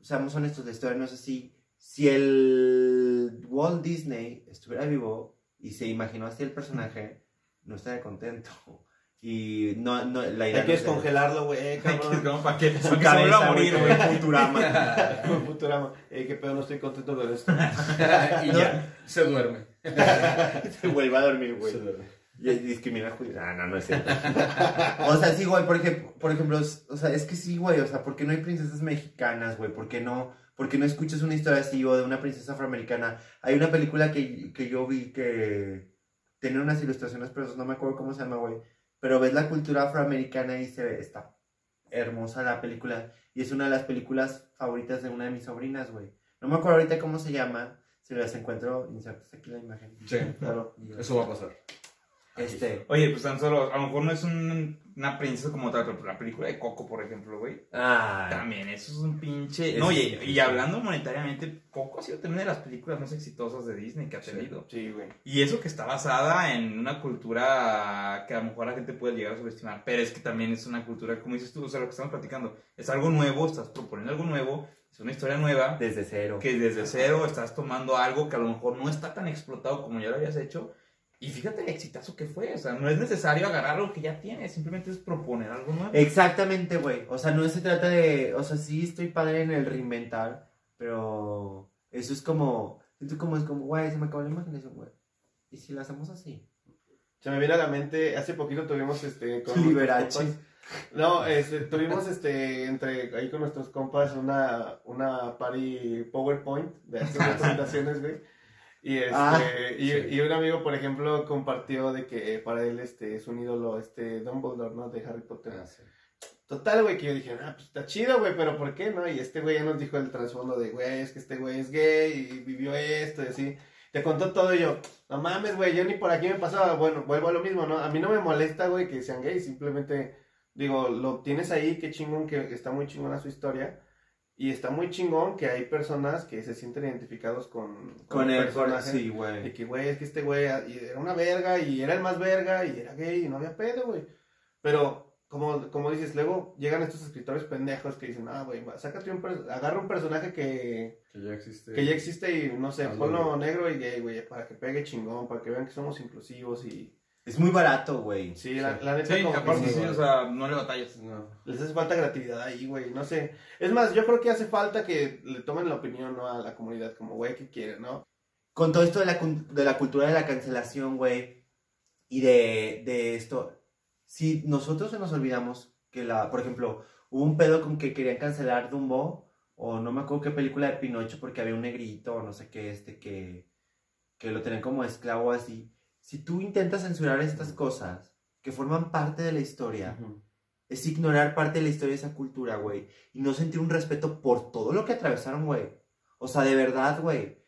[SPEAKER 1] seamos honestos, la historia no es así. Si el Walt Disney estuviera vivo y se imaginó así el personaje, no estaría contento. Y no, no, la idea
[SPEAKER 3] Hay que descongelarlo, güey, cabrón.
[SPEAKER 2] para que,
[SPEAKER 1] Su
[SPEAKER 2] vuelva a
[SPEAKER 1] cabeza,
[SPEAKER 2] morir,
[SPEAKER 1] güey,
[SPEAKER 2] güey.
[SPEAKER 1] Futurama. [LAUGHS]
[SPEAKER 3] Futurama. Eh, qué pedo, no estoy contento con esto. [LAUGHS]
[SPEAKER 4] y ya, se duerme. [LAUGHS]
[SPEAKER 1] Se vuelve a dormir, güey.
[SPEAKER 4] Se duerme.
[SPEAKER 1] Y discrimina a judíos. Ah, no, no es cierto. [LAUGHS] o sea, sí, güey, por ejemplo, por ejemplo, o sea, es que sí, güey, o sea, ¿por qué no hay princesas mexicanas, güey? ¿Por qué no, por qué no escuchas una historia así o de una princesa afroamericana? Hay una película que, que yo vi que tiene unas ilustraciones, pero no me acuerdo cómo se llama, güey. Pero ves la cultura afroamericana y se ve, está hermosa la película. Y es una de las películas favoritas de una de mis sobrinas, güey. No me acuerdo ahorita cómo se llama. Si las encuentro, insertas aquí la imagen.
[SPEAKER 4] Sí,
[SPEAKER 3] Claro.
[SPEAKER 4] eso va a pasar.
[SPEAKER 1] Este.
[SPEAKER 2] Oye, pues tan solo, a lo mejor no es un- una princesa como tal, pero la película de Coco, por ejemplo, güey.
[SPEAKER 1] Ah.
[SPEAKER 2] También, eso es un pinche. No, oye, y
[SPEAKER 1] pinche.
[SPEAKER 2] hablando monetariamente, Coco ha sido también de las películas más exitosas de Disney que ha tenido.
[SPEAKER 3] Sí, güey.
[SPEAKER 2] Y eso que está basada en una cultura que a lo mejor la gente puede llegar a subestimar, pero es que también es una cultura, como dices tú, o sea, lo que estamos platicando, es algo nuevo, estás proponiendo algo nuevo, es una historia nueva,
[SPEAKER 1] Desde cero.
[SPEAKER 2] que desde cero estás tomando algo que a lo mejor no está tan explotado como ya lo habías hecho. Y fíjate el exitazo que fue, o sea, no es necesario agarrar lo que ya tienes, simplemente es proponer algo nuevo.
[SPEAKER 1] Exactamente, güey. O sea, no se trata de. O sea, sí estoy padre en el reinventar, pero eso es como. Siento como es como, güey, se me acabó la imaginación, güey. ¿Y si lo hacemos así?
[SPEAKER 3] Se me viene a la mente, hace poquito tuvimos este con
[SPEAKER 1] Liberace.
[SPEAKER 3] compas- No, este, tuvimos este entre ahí con nuestros compas una una party PowerPoint de estas [LAUGHS] presentaciones, güey. Y este
[SPEAKER 1] Ah,
[SPEAKER 3] y,
[SPEAKER 4] sí.
[SPEAKER 3] y un amigo, por ejemplo, compartió de que para él este es un ídolo este Dumbledore, ¿no? De Harry Potter.
[SPEAKER 4] Ah, sí.
[SPEAKER 3] Total, güey, que yo dije, ah, pues está chido, güey, pero ¿por qué, no? Y este güey ya nos dijo el trasfondo de, güey, es que este güey es gay y vivió esto y así. Te contó todo y yo, no mames, güey, yo ni por aquí me pasaba. Bueno, vuelvo a lo mismo, ¿no? A mí no me molesta, güey, que sean gays, simplemente digo, lo tienes ahí, qué chingón, que está muy chingona su historia. Y está muy chingón que hay personas que se sienten identificados con,
[SPEAKER 1] Con
[SPEAKER 3] el
[SPEAKER 1] el
[SPEAKER 3] personaje.
[SPEAKER 1] Sí,
[SPEAKER 3] De
[SPEAKER 1] güey.
[SPEAKER 3] que, güey, es que este güey era una verga y era el más verga y era gay y no había pedo, güey. Pero, como, como dices, luego llegan estos escritores pendejos que dicen, ah, güey, sácate un, agarra un personaje que,
[SPEAKER 4] Que ya existe.
[SPEAKER 3] que ya existe y, no sé,
[SPEAKER 4] Hazlo,
[SPEAKER 3] ponlo
[SPEAKER 4] güey.
[SPEAKER 3] negro y gay, güey, para que pegue chingón, para que vean que somos inclusivos y...
[SPEAKER 1] Es muy barato, güey.
[SPEAKER 3] Sí, la, la neta
[SPEAKER 2] Sí,
[SPEAKER 3] como que
[SPEAKER 2] aparte
[SPEAKER 3] sí,
[SPEAKER 2] o sea, no le batallas.
[SPEAKER 4] No.
[SPEAKER 3] les hace falta creatividad ahí, güey, no sé. Es más, yo creo que hace falta que le tomen la opinión, ¿no? A la comunidad, como, güey, ¿qué quieren, no?
[SPEAKER 1] Con todo esto de la, de la cultura de la cancelación, güey, y de, de esto, si nosotros se nos olvidamos que la, por ejemplo, hubo un pedo con que querían cancelar Dumbo, o no me acuerdo qué película de Pinocho porque había un negrito o no sé qué, este, que, que lo tenían como esclavo así. Si tú intentas censurar estas cosas que forman parte de la historia, es ignorar parte de la historia de esa cultura, güey. Y no sentir un respeto por todo lo que atravesaron, güey. O sea, de verdad, güey.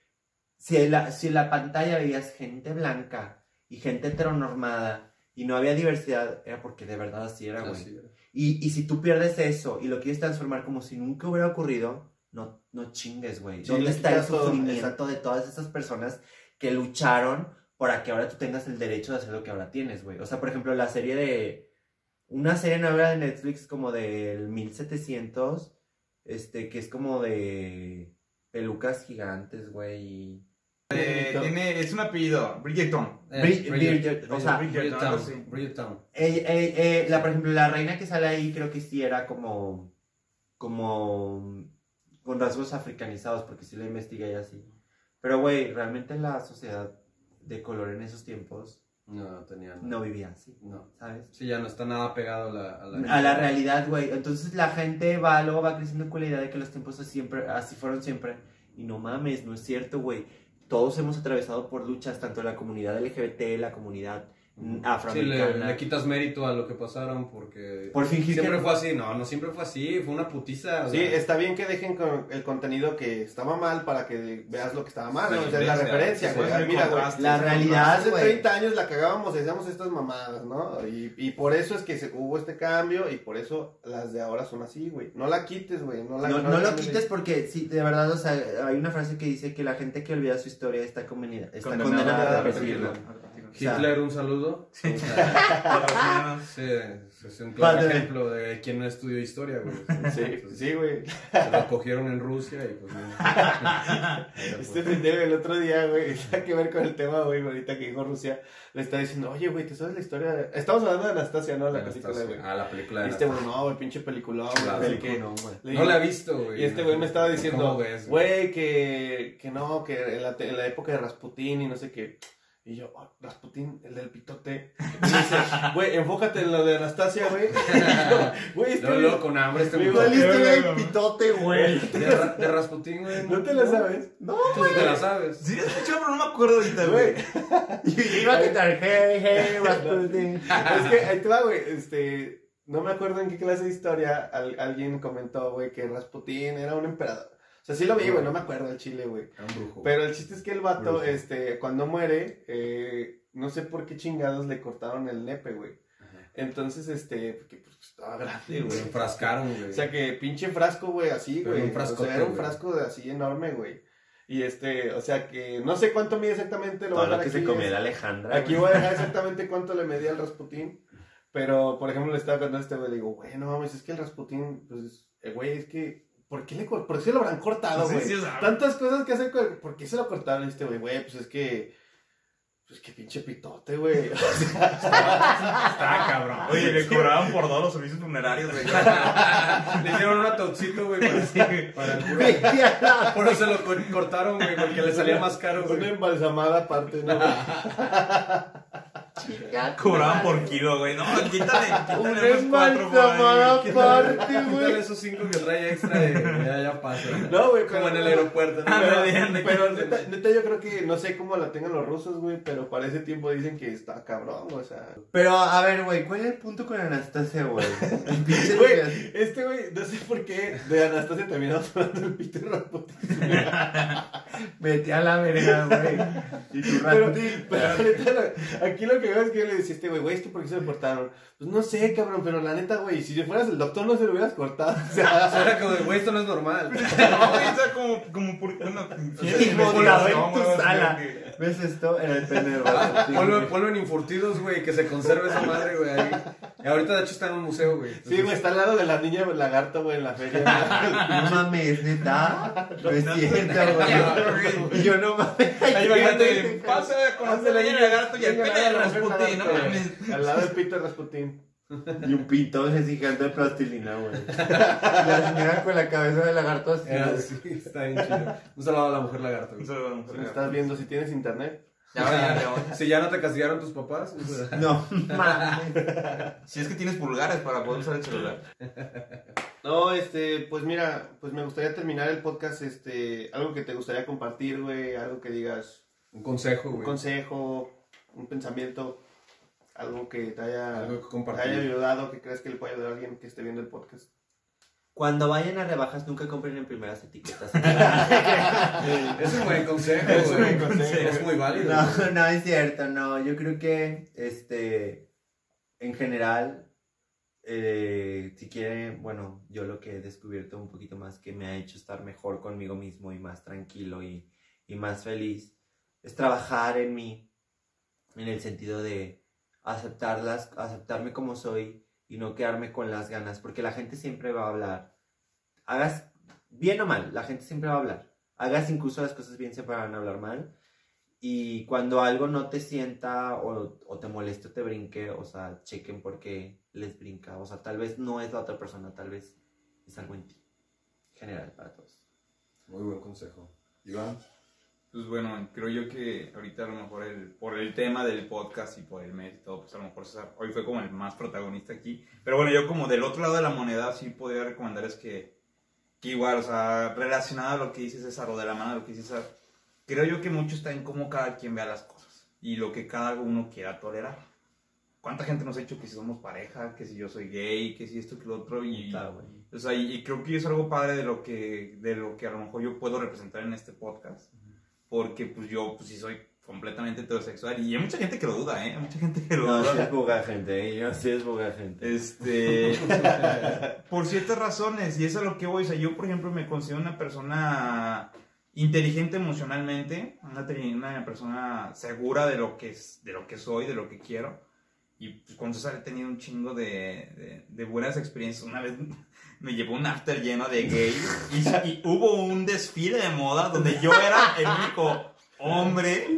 [SPEAKER 1] Si en la, si en la pantalla veías gente blanca y gente heteronormada y no había diversidad, era porque de verdad así era, güey. Y, y si tú pierdes eso y lo quieres transformar como si nunca hubiera ocurrido, no, no chingues, güey.
[SPEAKER 3] Sí,
[SPEAKER 1] ¿Dónde está el
[SPEAKER 3] todo,
[SPEAKER 1] sufrimiento de todas esas personas que lucharon para que ahora tú tengas el derecho de hacer lo que ahora tienes, güey? O sea, por ejemplo, la serie de... Una serie nueva de Netflix como del 1700, este, que es como de pelucas gigantes, güey.
[SPEAKER 2] Eh, tiene, es un apellido, Bridgerton.
[SPEAKER 4] Eh,
[SPEAKER 1] Brid-
[SPEAKER 4] Bridget-
[SPEAKER 1] Bridget, o sea, eh, eh, la, por ejemplo, la reina que sale ahí creo que sí era como, como con rasgos africanizados, porque sí la investigué y así. Pero, güey, realmente la sociedad de color en esos tiempos
[SPEAKER 4] No, tenía nada.
[SPEAKER 1] no vivía así,
[SPEAKER 4] No.
[SPEAKER 1] ¿sabes?
[SPEAKER 4] Sí, ya no está nada pegado a la, a la,
[SPEAKER 1] A la realidad, güey. Entonces la gente va, luego va creciendo con la idea de que los tiempos así, siempre, así fueron siempre. Y no mames, no es cierto, güey. Todos hemos atravesado por luchas, tanto la comunidad LGBT, la comunidad mm,
[SPEAKER 4] Sí,
[SPEAKER 1] afroamericana.
[SPEAKER 4] le, le quitas mérito a lo que pasaron porque
[SPEAKER 1] Por fingir
[SPEAKER 4] siempre
[SPEAKER 1] que-
[SPEAKER 4] fue así. No, no siempre fue así. Fue una putiza.
[SPEAKER 3] Sí,
[SPEAKER 4] sea,
[SPEAKER 3] está bien que dejen con el contenido que estaba mal para que veas lo que estaba mal, ¿no? O sea, es la referencia, güey.
[SPEAKER 2] sí,
[SPEAKER 3] Mira, güey.
[SPEAKER 1] La realidad,
[SPEAKER 3] Hace
[SPEAKER 1] güey.
[SPEAKER 3] 30 años la cagábamos y hacíamos estas mamadas, ¿no? Y, y por eso es que se, hubo este cambio y por eso las de ahora son así, güey. No la quites, güey. No, la,
[SPEAKER 1] No, no
[SPEAKER 3] la
[SPEAKER 1] lo quites porque, sí, de verdad, o sea, hay una frase que dice que la gente que olvida su historia está condenada, está
[SPEAKER 2] Condenada
[SPEAKER 1] condenada
[SPEAKER 3] a
[SPEAKER 1] a repetirlo.
[SPEAKER 4] Hitler, un saludo. Sí, sí, es un claro
[SPEAKER 1] Padre.
[SPEAKER 4] ejemplo de quien no estudió historia, güey.
[SPEAKER 3] Sí, sí, güey.
[SPEAKER 4] Se lo cogieron en Rusia y pues no. [LAUGHS]
[SPEAKER 3] Este pendejo el otro día, güey, [LAUGHS] tiene que ver con el tema, güey, ahorita que dijo Rusia, le está diciendo, oye, güey, ¿te sabes la historia? de-?" Estamos hablando de Anastasia, ¿no? La película, güey.
[SPEAKER 4] Ah, la película de
[SPEAKER 3] este,
[SPEAKER 4] Anastasia.
[SPEAKER 3] güey, no, güey, pinche película, güey. Que-
[SPEAKER 1] no, güey.
[SPEAKER 4] No la he visto, güey.
[SPEAKER 3] Y este güey me estaba diciendo,
[SPEAKER 4] ¿Cómo ves, güey?
[SPEAKER 3] que, que no, que en la, en la época de Rasputín y no sé qué. Y yo, oh, Rasputín, el del pitote. Y me dice, güey, enfócate en lo de Anastasia, güey. [LAUGHS] Güey.
[SPEAKER 4] Luego, luego con hambre este
[SPEAKER 3] Valiste el
[SPEAKER 1] el pitote, güey.
[SPEAKER 4] De, Ra- de Rasputín, güey. [LAUGHS]
[SPEAKER 3] ¿No te la sabes? No,
[SPEAKER 4] Tú sí te la sabes.
[SPEAKER 2] Sí, he escuchado, pero no me acuerdo ahorita, güey. [LAUGHS]
[SPEAKER 1] Y iba a quitar, hey, hey, Rasputin.
[SPEAKER 3] Es que ahí te va, güey. Este, no me acuerdo en qué clase de historia al- alguien comentó, güey, que Rasputín era un emperador. O sea, sí lo vi, güey, no me acuerdo del chile, güey.
[SPEAKER 4] Era un brujo.
[SPEAKER 3] Pero el chiste es que el vato,
[SPEAKER 4] Brujo.
[SPEAKER 3] este, cuando muere, eh, no sé por qué chingados le cortaron el nepe, güey. Entonces, este, porque pues, estaba grande,
[SPEAKER 4] Se
[SPEAKER 3] güey.
[SPEAKER 4] enfrascaron, güey.
[SPEAKER 3] O sea, que pinche frasco, güey, así, güey.
[SPEAKER 4] un frascote,
[SPEAKER 3] o sea, era un frasco de así enorme, güey. Y este, o sea, que no sé cuánto mide exactamente. Lo voy
[SPEAKER 1] Todo
[SPEAKER 3] a
[SPEAKER 1] lo que se
[SPEAKER 3] aquí,
[SPEAKER 1] comía
[SPEAKER 3] es-
[SPEAKER 1] la Alejandra.
[SPEAKER 3] Aquí
[SPEAKER 1] güey.
[SPEAKER 3] voy a dejar [LAUGHS] exactamente cuánto le medía el Rasputín. Pero, por ejemplo, le estaba contando a este güey, le digo, güey, no mames, es que el Rasputín, pues, eh, güey, es que, ¿por qué, le, ¿por qué lo habrán cortado, [LAUGHS] güey?
[SPEAKER 2] sí, o sea,
[SPEAKER 3] Tantas cosas que hacen, ¿por qué se lo cortaron? Este güey, güey, pues es que, pues que pinche pitote, güey. [LAUGHS] O sea,
[SPEAKER 2] cabrón. Oye, le cobraban por todos los servicios funerarios, güey. [LAUGHS]
[SPEAKER 4] Le hicieron un atoxito, güey, para, para el puro. Por eso lo cor- cortaron, güey, porque le salía más caro,
[SPEAKER 3] Una
[SPEAKER 4] güey.
[SPEAKER 3] embalsamada aparte, ¿no?
[SPEAKER 2] Cobraban por kilo, güey. No, quítale, [LAUGHS] quítale unos cuatro, güey.
[SPEAKER 4] Quítale [LAUGHS] esos cinco que trae extra de ya, ya pasa.
[SPEAKER 3] No, güey,
[SPEAKER 4] Como
[SPEAKER 3] pero-
[SPEAKER 4] en el aeropuerto. ¿no?
[SPEAKER 3] Pero,
[SPEAKER 2] de-
[SPEAKER 3] pero neta, neta, yo creo que no sé cómo la tengan los rusos, güey, pero para ese tiempo dicen que está cabrón, o sea.
[SPEAKER 1] Pero, a ver, güey, ¿cuál es el punto con Anastasia, güey? [LAUGHS] El
[SPEAKER 3] este güey, no sé por qué de Anastasia terminamos hablando Peter Rasputin.
[SPEAKER 1] Vete a la verga, güey. Y tu
[SPEAKER 3] Pero, pero neta, aquí lo que veo es que yo le decía a este güey, güey, es que por qué se lo cortaron. Pues no sé, cabrón, pero la neta, güey, si fueras el doctor no se lo hubieras cortado. O
[SPEAKER 4] O sea, [LAUGHS] era como de, güey, esto no es normal. [LAUGHS]
[SPEAKER 2] No, güey, o sea, como, como por. Bueno,
[SPEAKER 1] volaba en tu sala.
[SPEAKER 2] que-
[SPEAKER 1] ¿Ves esto? Era el pene de Rasputin. [LAUGHS]
[SPEAKER 4] Ponlo,
[SPEAKER 1] güey.
[SPEAKER 4] ponlo en infurtidos, güey, que se conserve esa madre, güey. ahí. Y ahorita, de hecho, está en un museo, güey.
[SPEAKER 3] sí, güey, está al lado de la niña lagarto, güey, en la feria. [LAUGHS]
[SPEAKER 1] No mames, neta. No es cierto, güey. Y yo no mames.
[SPEAKER 2] Ahí imagínate, pasa con
[SPEAKER 3] Haz de
[SPEAKER 2] la
[SPEAKER 3] la
[SPEAKER 2] niña lagarto y el pene de Rasputin, no mames.
[SPEAKER 3] Al lado de Peter Rasputin.
[SPEAKER 1] Y un pito así gigante de plastilina, güey. La señora con la cabeza de lagarto así.
[SPEAKER 4] Era
[SPEAKER 1] güey.
[SPEAKER 4] así, está bien chido. Un saludo a la mujer lagarto, güey.
[SPEAKER 3] Si me estás viendo, si tienes internet.
[SPEAKER 2] Ya, ya, ya. [LAUGHS]
[SPEAKER 4] Si ya no te castigaron tus papás. [LAUGHS]
[SPEAKER 1] No.
[SPEAKER 2] Si es que tienes pulgares para poder usar el celular.
[SPEAKER 3] No, este, pues mira, pues me gustaría terminar el podcast, este, algo que te gustaría compartir, güey, algo que digas,
[SPEAKER 4] Un consejo,
[SPEAKER 3] un
[SPEAKER 4] güey.
[SPEAKER 3] consejo, un pensamiento, algo que te haya,
[SPEAKER 4] Algo que
[SPEAKER 3] te haya ayudado, que crees que le puede ayudar a alguien que esté viendo el podcast.
[SPEAKER 1] Cuando vayan a rebajas, nunca compren en primeras etiquetas. [LAUGHS]
[SPEAKER 4] Es un buen consejo,
[SPEAKER 3] Es un
[SPEAKER 4] güey.
[SPEAKER 3] buen consejo.
[SPEAKER 4] Es muy válido.
[SPEAKER 1] No, no es cierto, no. Yo creo que, este, en general, eh, si quieren, bueno, yo lo que he descubierto un poquito más que me ha hecho estar mejor conmigo mismo y más tranquilo y, y más feliz, es trabajar en mí, en el sentido de aceptarlas, aceptarme como soy y no quedarme con las ganas, porque la gente siempre va a hablar. Hagas bien o mal, la gente siempre va a hablar. Hagas incluso las cosas bien, siempre van a hablar mal. Y cuando algo no te sienta o, o te moleste o te brinque, o sea, chequen por qué les brinca. O sea, tal vez no es la otra persona, tal vez es algo en ti. General para todos.
[SPEAKER 4] Muy buen consejo. Iván.
[SPEAKER 2] Pues bueno, creo yo que ahorita a lo mejor el, por el tema del podcast y por el mes y todo, pues a lo mejor César hoy fue como el más protagonista aquí. Pero bueno, yo como del otro lado de la moneda sí podría recomendarles que, que igual, o sea, relacionado a lo que dice César o de la mano de lo que dice César, creo yo que mucho está en cómo cada quien vea las cosas y lo que cada uno quiera tolerar. ¿Cuánta gente nos ha dicho que si somos pareja, que si yo soy gay, que si esto, que lo otro? Y,
[SPEAKER 1] güey.
[SPEAKER 2] o sea, y, y creo que es algo padre de lo que, de lo que a lo mejor yo puedo representar en este podcast. Porque pues yo, pues sí soy completamente heterosexual. Y hay mucha gente que lo duda, ¿eh? Hay mucha gente que lo
[SPEAKER 1] No, sí
[SPEAKER 2] duda.
[SPEAKER 1] es buga gente, ¿eh? yo sí es buga gente.
[SPEAKER 2] Este, [LAUGHS] por ciertas razones, y eso es a lo que voy. O sea, yo, por ejemplo, me considero una persona inteligente emocionalmente, una, persona segura de lo, que es, de lo que soy, de lo que quiero. Y pues, con César he tenido un chingo de, de, de buenas experiencias. Una vez me llevó un after lleno de gays y, y hubo un desfile de moda donde yo era el único hombre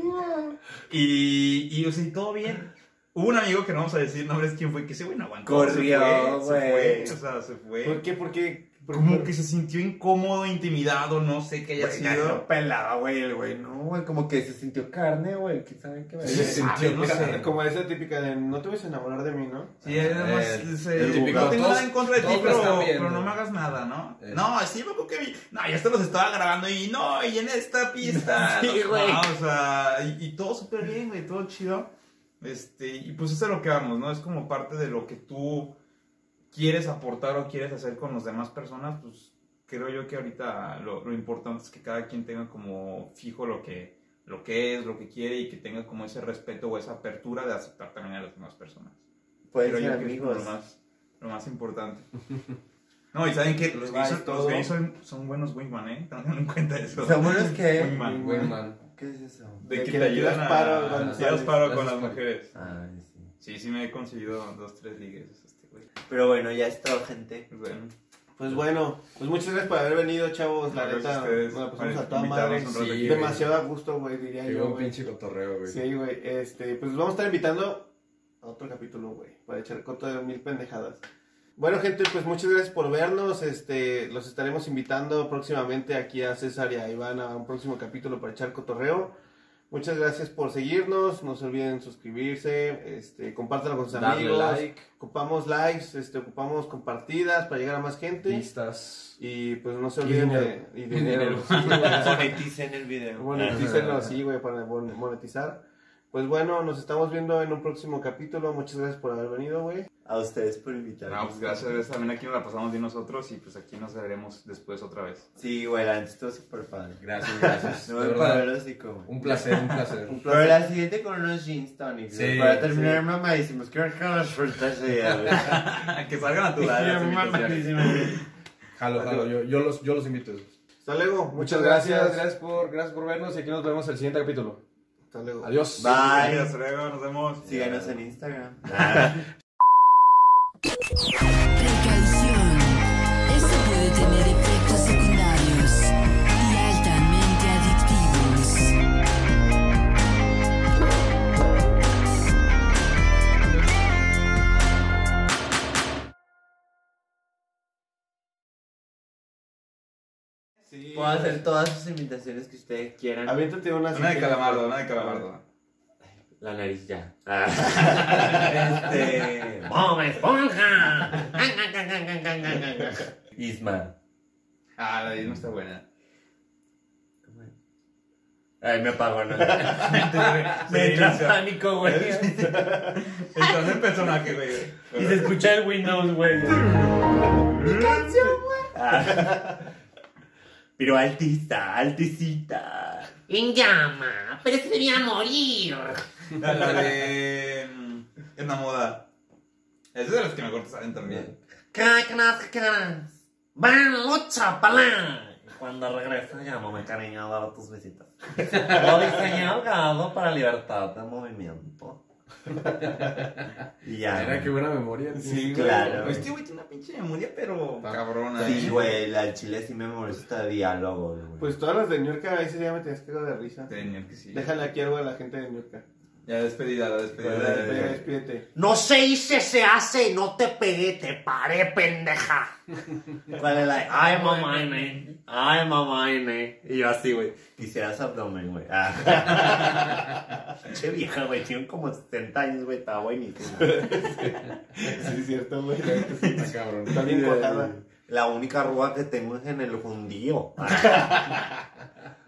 [SPEAKER 2] y, y, o sea, y todo bien. Hubo un amigo que no vamos a decir nombres quién fue, que ese güey no aguantó.
[SPEAKER 1] Corrió,
[SPEAKER 2] se fue, se
[SPEAKER 1] güey.
[SPEAKER 2] fue, o sea, se fue.
[SPEAKER 3] ¿Por qué? ¿Por qué? ¿Por
[SPEAKER 2] Como que se sintió incómodo, intimidado, no sé qué haya
[SPEAKER 1] Güey,
[SPEAKER 2] sido.
[SPEAKER 1] pelaba, güey, el güey, no, güey, como que se sintió carne, güey, ¿quién sabe qué
[SPEAKER 2] se sintió, no sé.
[SPEAKER 3] Como esa típica de no te vas a enamorar de mí, ¿no?
[SPEAKER 2] Sí, además,
[SPEAKER 1] El-
[SPEAKER 2] se-
[SPEAKER 1] el
[SPEAKER 2] no
[SPEAKER 1] típico,
[SPEAKER 2] tengo nada en contra de ti,
[SPEAKER 4] todos
[SPEAKER 2] pero,
[SPEAKER 4] están viendo.
[SPEAKER 2] pero no me hagas nada, ¿no?
[SPEAKER 4] Eh.
[SPEAKER 2] No, sí, me acuerdo que vi. No, ya hasta los estaba grabando y no, y en esta pista. [LAUGHS]
[SPEAKER 1] Sí,
[SPEAKER 2] no,
[SPEAKER 1] güey.
[SPEAKER 2] no, o sea, y, y todo súper bien, güey, todo chido. Este, y pues eso es lo que vamos, ¿no? Es como parte de lo que tú quieres aportar o quieres hacer con las demás personas, pues creo yo que ahorita lo, lo importante es que cada quien tenga como fijo lo que, lo que es, lo que quiere y que tenga como ese respeto o esa apertura de aceptar también a las demás personas.
[SPEAKER 1] Pueden
[SPEAKER 2] Creo
[SPEAKER 1] ser
[SPEAKER 2] yo que es
[SPEAKER 1] amigos.
[SPEAKER 2] lo más, lo más importante. No, y saben que los gays, los gays son, son buenos wingman, ¿eh? Tengan en cuenta eso.
[SPEAKER 1] ¿Son buenos qué?
[SPEAKER 2] Wingman.
[SPEAKER 4] Buen man.
[SPEAKER 1] ¿Qué es eso?
[SPEAKER 2] De
[SPEAKER 3] De
[SPEAKER 2] que
[SPEAKER 3] que
[SPEAKER 2] te ayudan
[SPEAKER 3] paro
[SPEAKER 2] a... tiras
[SPEAKER 3] sales.
[SPEAKER 2] paro con las
[SPEAKER 4] es
[SPEAKER 2] mujeres.
[SPEAKER 1] Ay, sí.
[SPEAKER 2] Sí, sí me he conseguido dos, tres ligues.
[SPEAKER 1] Pero bueno, ya es todo, gente.
[SPEAKER 2] Bueno,
[SPEAKER 3] Pues bueno, pues muchas gracias por haber venido, chavos. La neta, pasamos
[SPEAKER 2] por
[SPEAKER 3] a toda madre.
[SPEAKER 2] un
[SPEAKER 4] Sí.
[SPEAKER 3] Demasiado a gusto, güey, diría
[SPEAKER 4] Qué
[SPEAKER 3] yo, güey.
[SPEAKER 4] pinche cotorreo, güey.
[SPEAKER 3] Sí, güey, este, pues vamos a estar invitando a otro capítulo, güey, para echar coto de mil pendejadas. Bueno, gente, pues muchas gracias por vernos, este, los estaremos invitando próximamente aquí a César y a Iván a un próximo capítulo para echar cotorreo. Muchas gracias por seguirnos, no se olviden suscribirse, este, compártanlo con sus
[SPEAKER 4] Darle
[SPEAKER 3] amigos,
[SPEAKER 4] like,
[SPEAKER 3] ocupamos likes, este, ocupamos compartidas para llegar a más gente
[SPEAKER 4] pistas.
[SPEAKER 3] y pues no se
[SPEAKER 4] Y
[SPEAKER 3] olviden
[SPEAKER 4] dinero.
[SPEAKER 3] de y [LAUGHS] dinero. Sí. [LAUGHS]
[SPEAKER 1] Moneticen el video.
[SPEAKER 3] Monetícenlo así, güey, para mon- monetizar. Pues bueno, nos estamos viendo en un próximo capítulo. Muchas gracias por haber venido, güey.
[SPEAKER 1] A ustedes por invitarme.
[SPEAKER 2] no, pues gracias, también aquí nos la pasamos bien nosotros y pues aquí nos veremos después otra vez.
[SPEAKER 1] Sí, güey, la estuvo súper padre.
[SPEAKER 4] Gracias, gracias. [LAUGHS]
[SPEAKER 1] No me así como.
[SPEAKER 4] Un placer, un placer.
[SPEAKER 3] Un
[SPEAKER 1] Pero la siguiente con unos jeans tonics.
[SPEAKER 4] Sí,
[SPEAKER 1] para terminar
[SPEAKER 4] sí.
[SPEAKER 1] mamadísimos. Quiero que [LAUGHS] las frutas ya,
[SPEAKER 2] que salgan naturales las invitaciones.
[SPEAKER 4] Jalo, jalo, yo, yo, los, yo los invito.
[SPEAKER 3] Hasta luego.
[SPEAKER 4] Muchas gracias, gracias por, gracias por vernos y aquí nos vemos el siguiente capítulo.
[SPEAKER 3] Hasta luego.
[SPEAKER 4] Adiós.
[SPEAKER 1] Bye.
[SPEAKER 2] Hasta luego, nos vemos.
[SPEAKER 1] Síganos en Instagram. [LAUGHS]
[SPEAKER 3] Sí.
[SPEAKER 1] Puedo hacer todas sus invitaciones que ustedes quieran.
[SPEAKER 3] Aviéntate una.
[SPEAKER 2] Una de calamardo,
[SPEAKER 3] güey.
[SPEAKER 2] una de calamardo.
[SPEAKER 1] La nariz ya. [LAUGHS] Este. ¡Bob Esponja! Isma.
[SPEAKER 2] Ah, la Isma está buena.
[SPEAKER 1] Ay, me apagó, ¿no? [LAUGHS]
[SPEAKER 2] Me
[SPEAKER 1] entra pánico, güey.
[SPEAKER 2] Estás en personaje, güey.
[SPEAKER 1] Y se escucha el Windows, güey. [LAUGHS] Ah. Pero altista, alticita.
[SPEAKER 5] En llama, pero se debía morir.
[SPEAKER 2] La, la de. mm, En la moda. Es de las que mejor te salen también.
[SPEAKER 5] Cracknas, cracknas. Van lucha, palán.
[SPEAKER 1] Cuando regresa, llámame, cariño, a dar tus visitas. Lo diseñé ahogado para libertad de movimiento. [LAUGHS] y ya.
[SPEAKER 4] Mira, qué buena memoria. tío.
[SPEAKER 1] Sí, claro.
[SPEAKER 2] Este güey tiene una pinche memoria, pero cabrona.
[SPEAKER 1] Sí,
[SPEAKER 2] ¿eh?
[SPEAKER 1] güey, la del chile sí me molesta de diálogo, güey.
[SPEAKER 3] Pues todas las de New York, ahí sí ya me tenías que de risa.
[SPEAKER 2] Tenía que sí.
[SPEAKER 3] Déjale aquí algo a la gente de New York.
[SPEAKER 2] Ya despedida, la despedida. De-
[SPEAKER 3] ya, despídete.
[SPEAKER 5] No se dice, se hace, no te pegué, te paré, pendeja. [LAUGHS]
[SPEAKER 1] ¿Cuál es la? Ay, mamá, Ine. Ay, mamá, Ine. Y yo así, güey. Quisieras abdomen, güey. Ah. [LAUGHS] che vieja, güey. Tienen como 70 años, güey. Está buenísimo. [LAUGHS]
[SPEAKER 3] Sí, es cierto, güey.
[SPEAKER 4] Está cabrón.
[SPEAKER 3] Está bien.
[SPEAKER 1] La única arruga que tengo es en el jundío.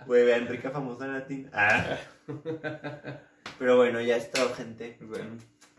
[SPEAKER 1] Güey, vean, rica famosa en latín. Ah. Pero bueno, ya es todo, gente.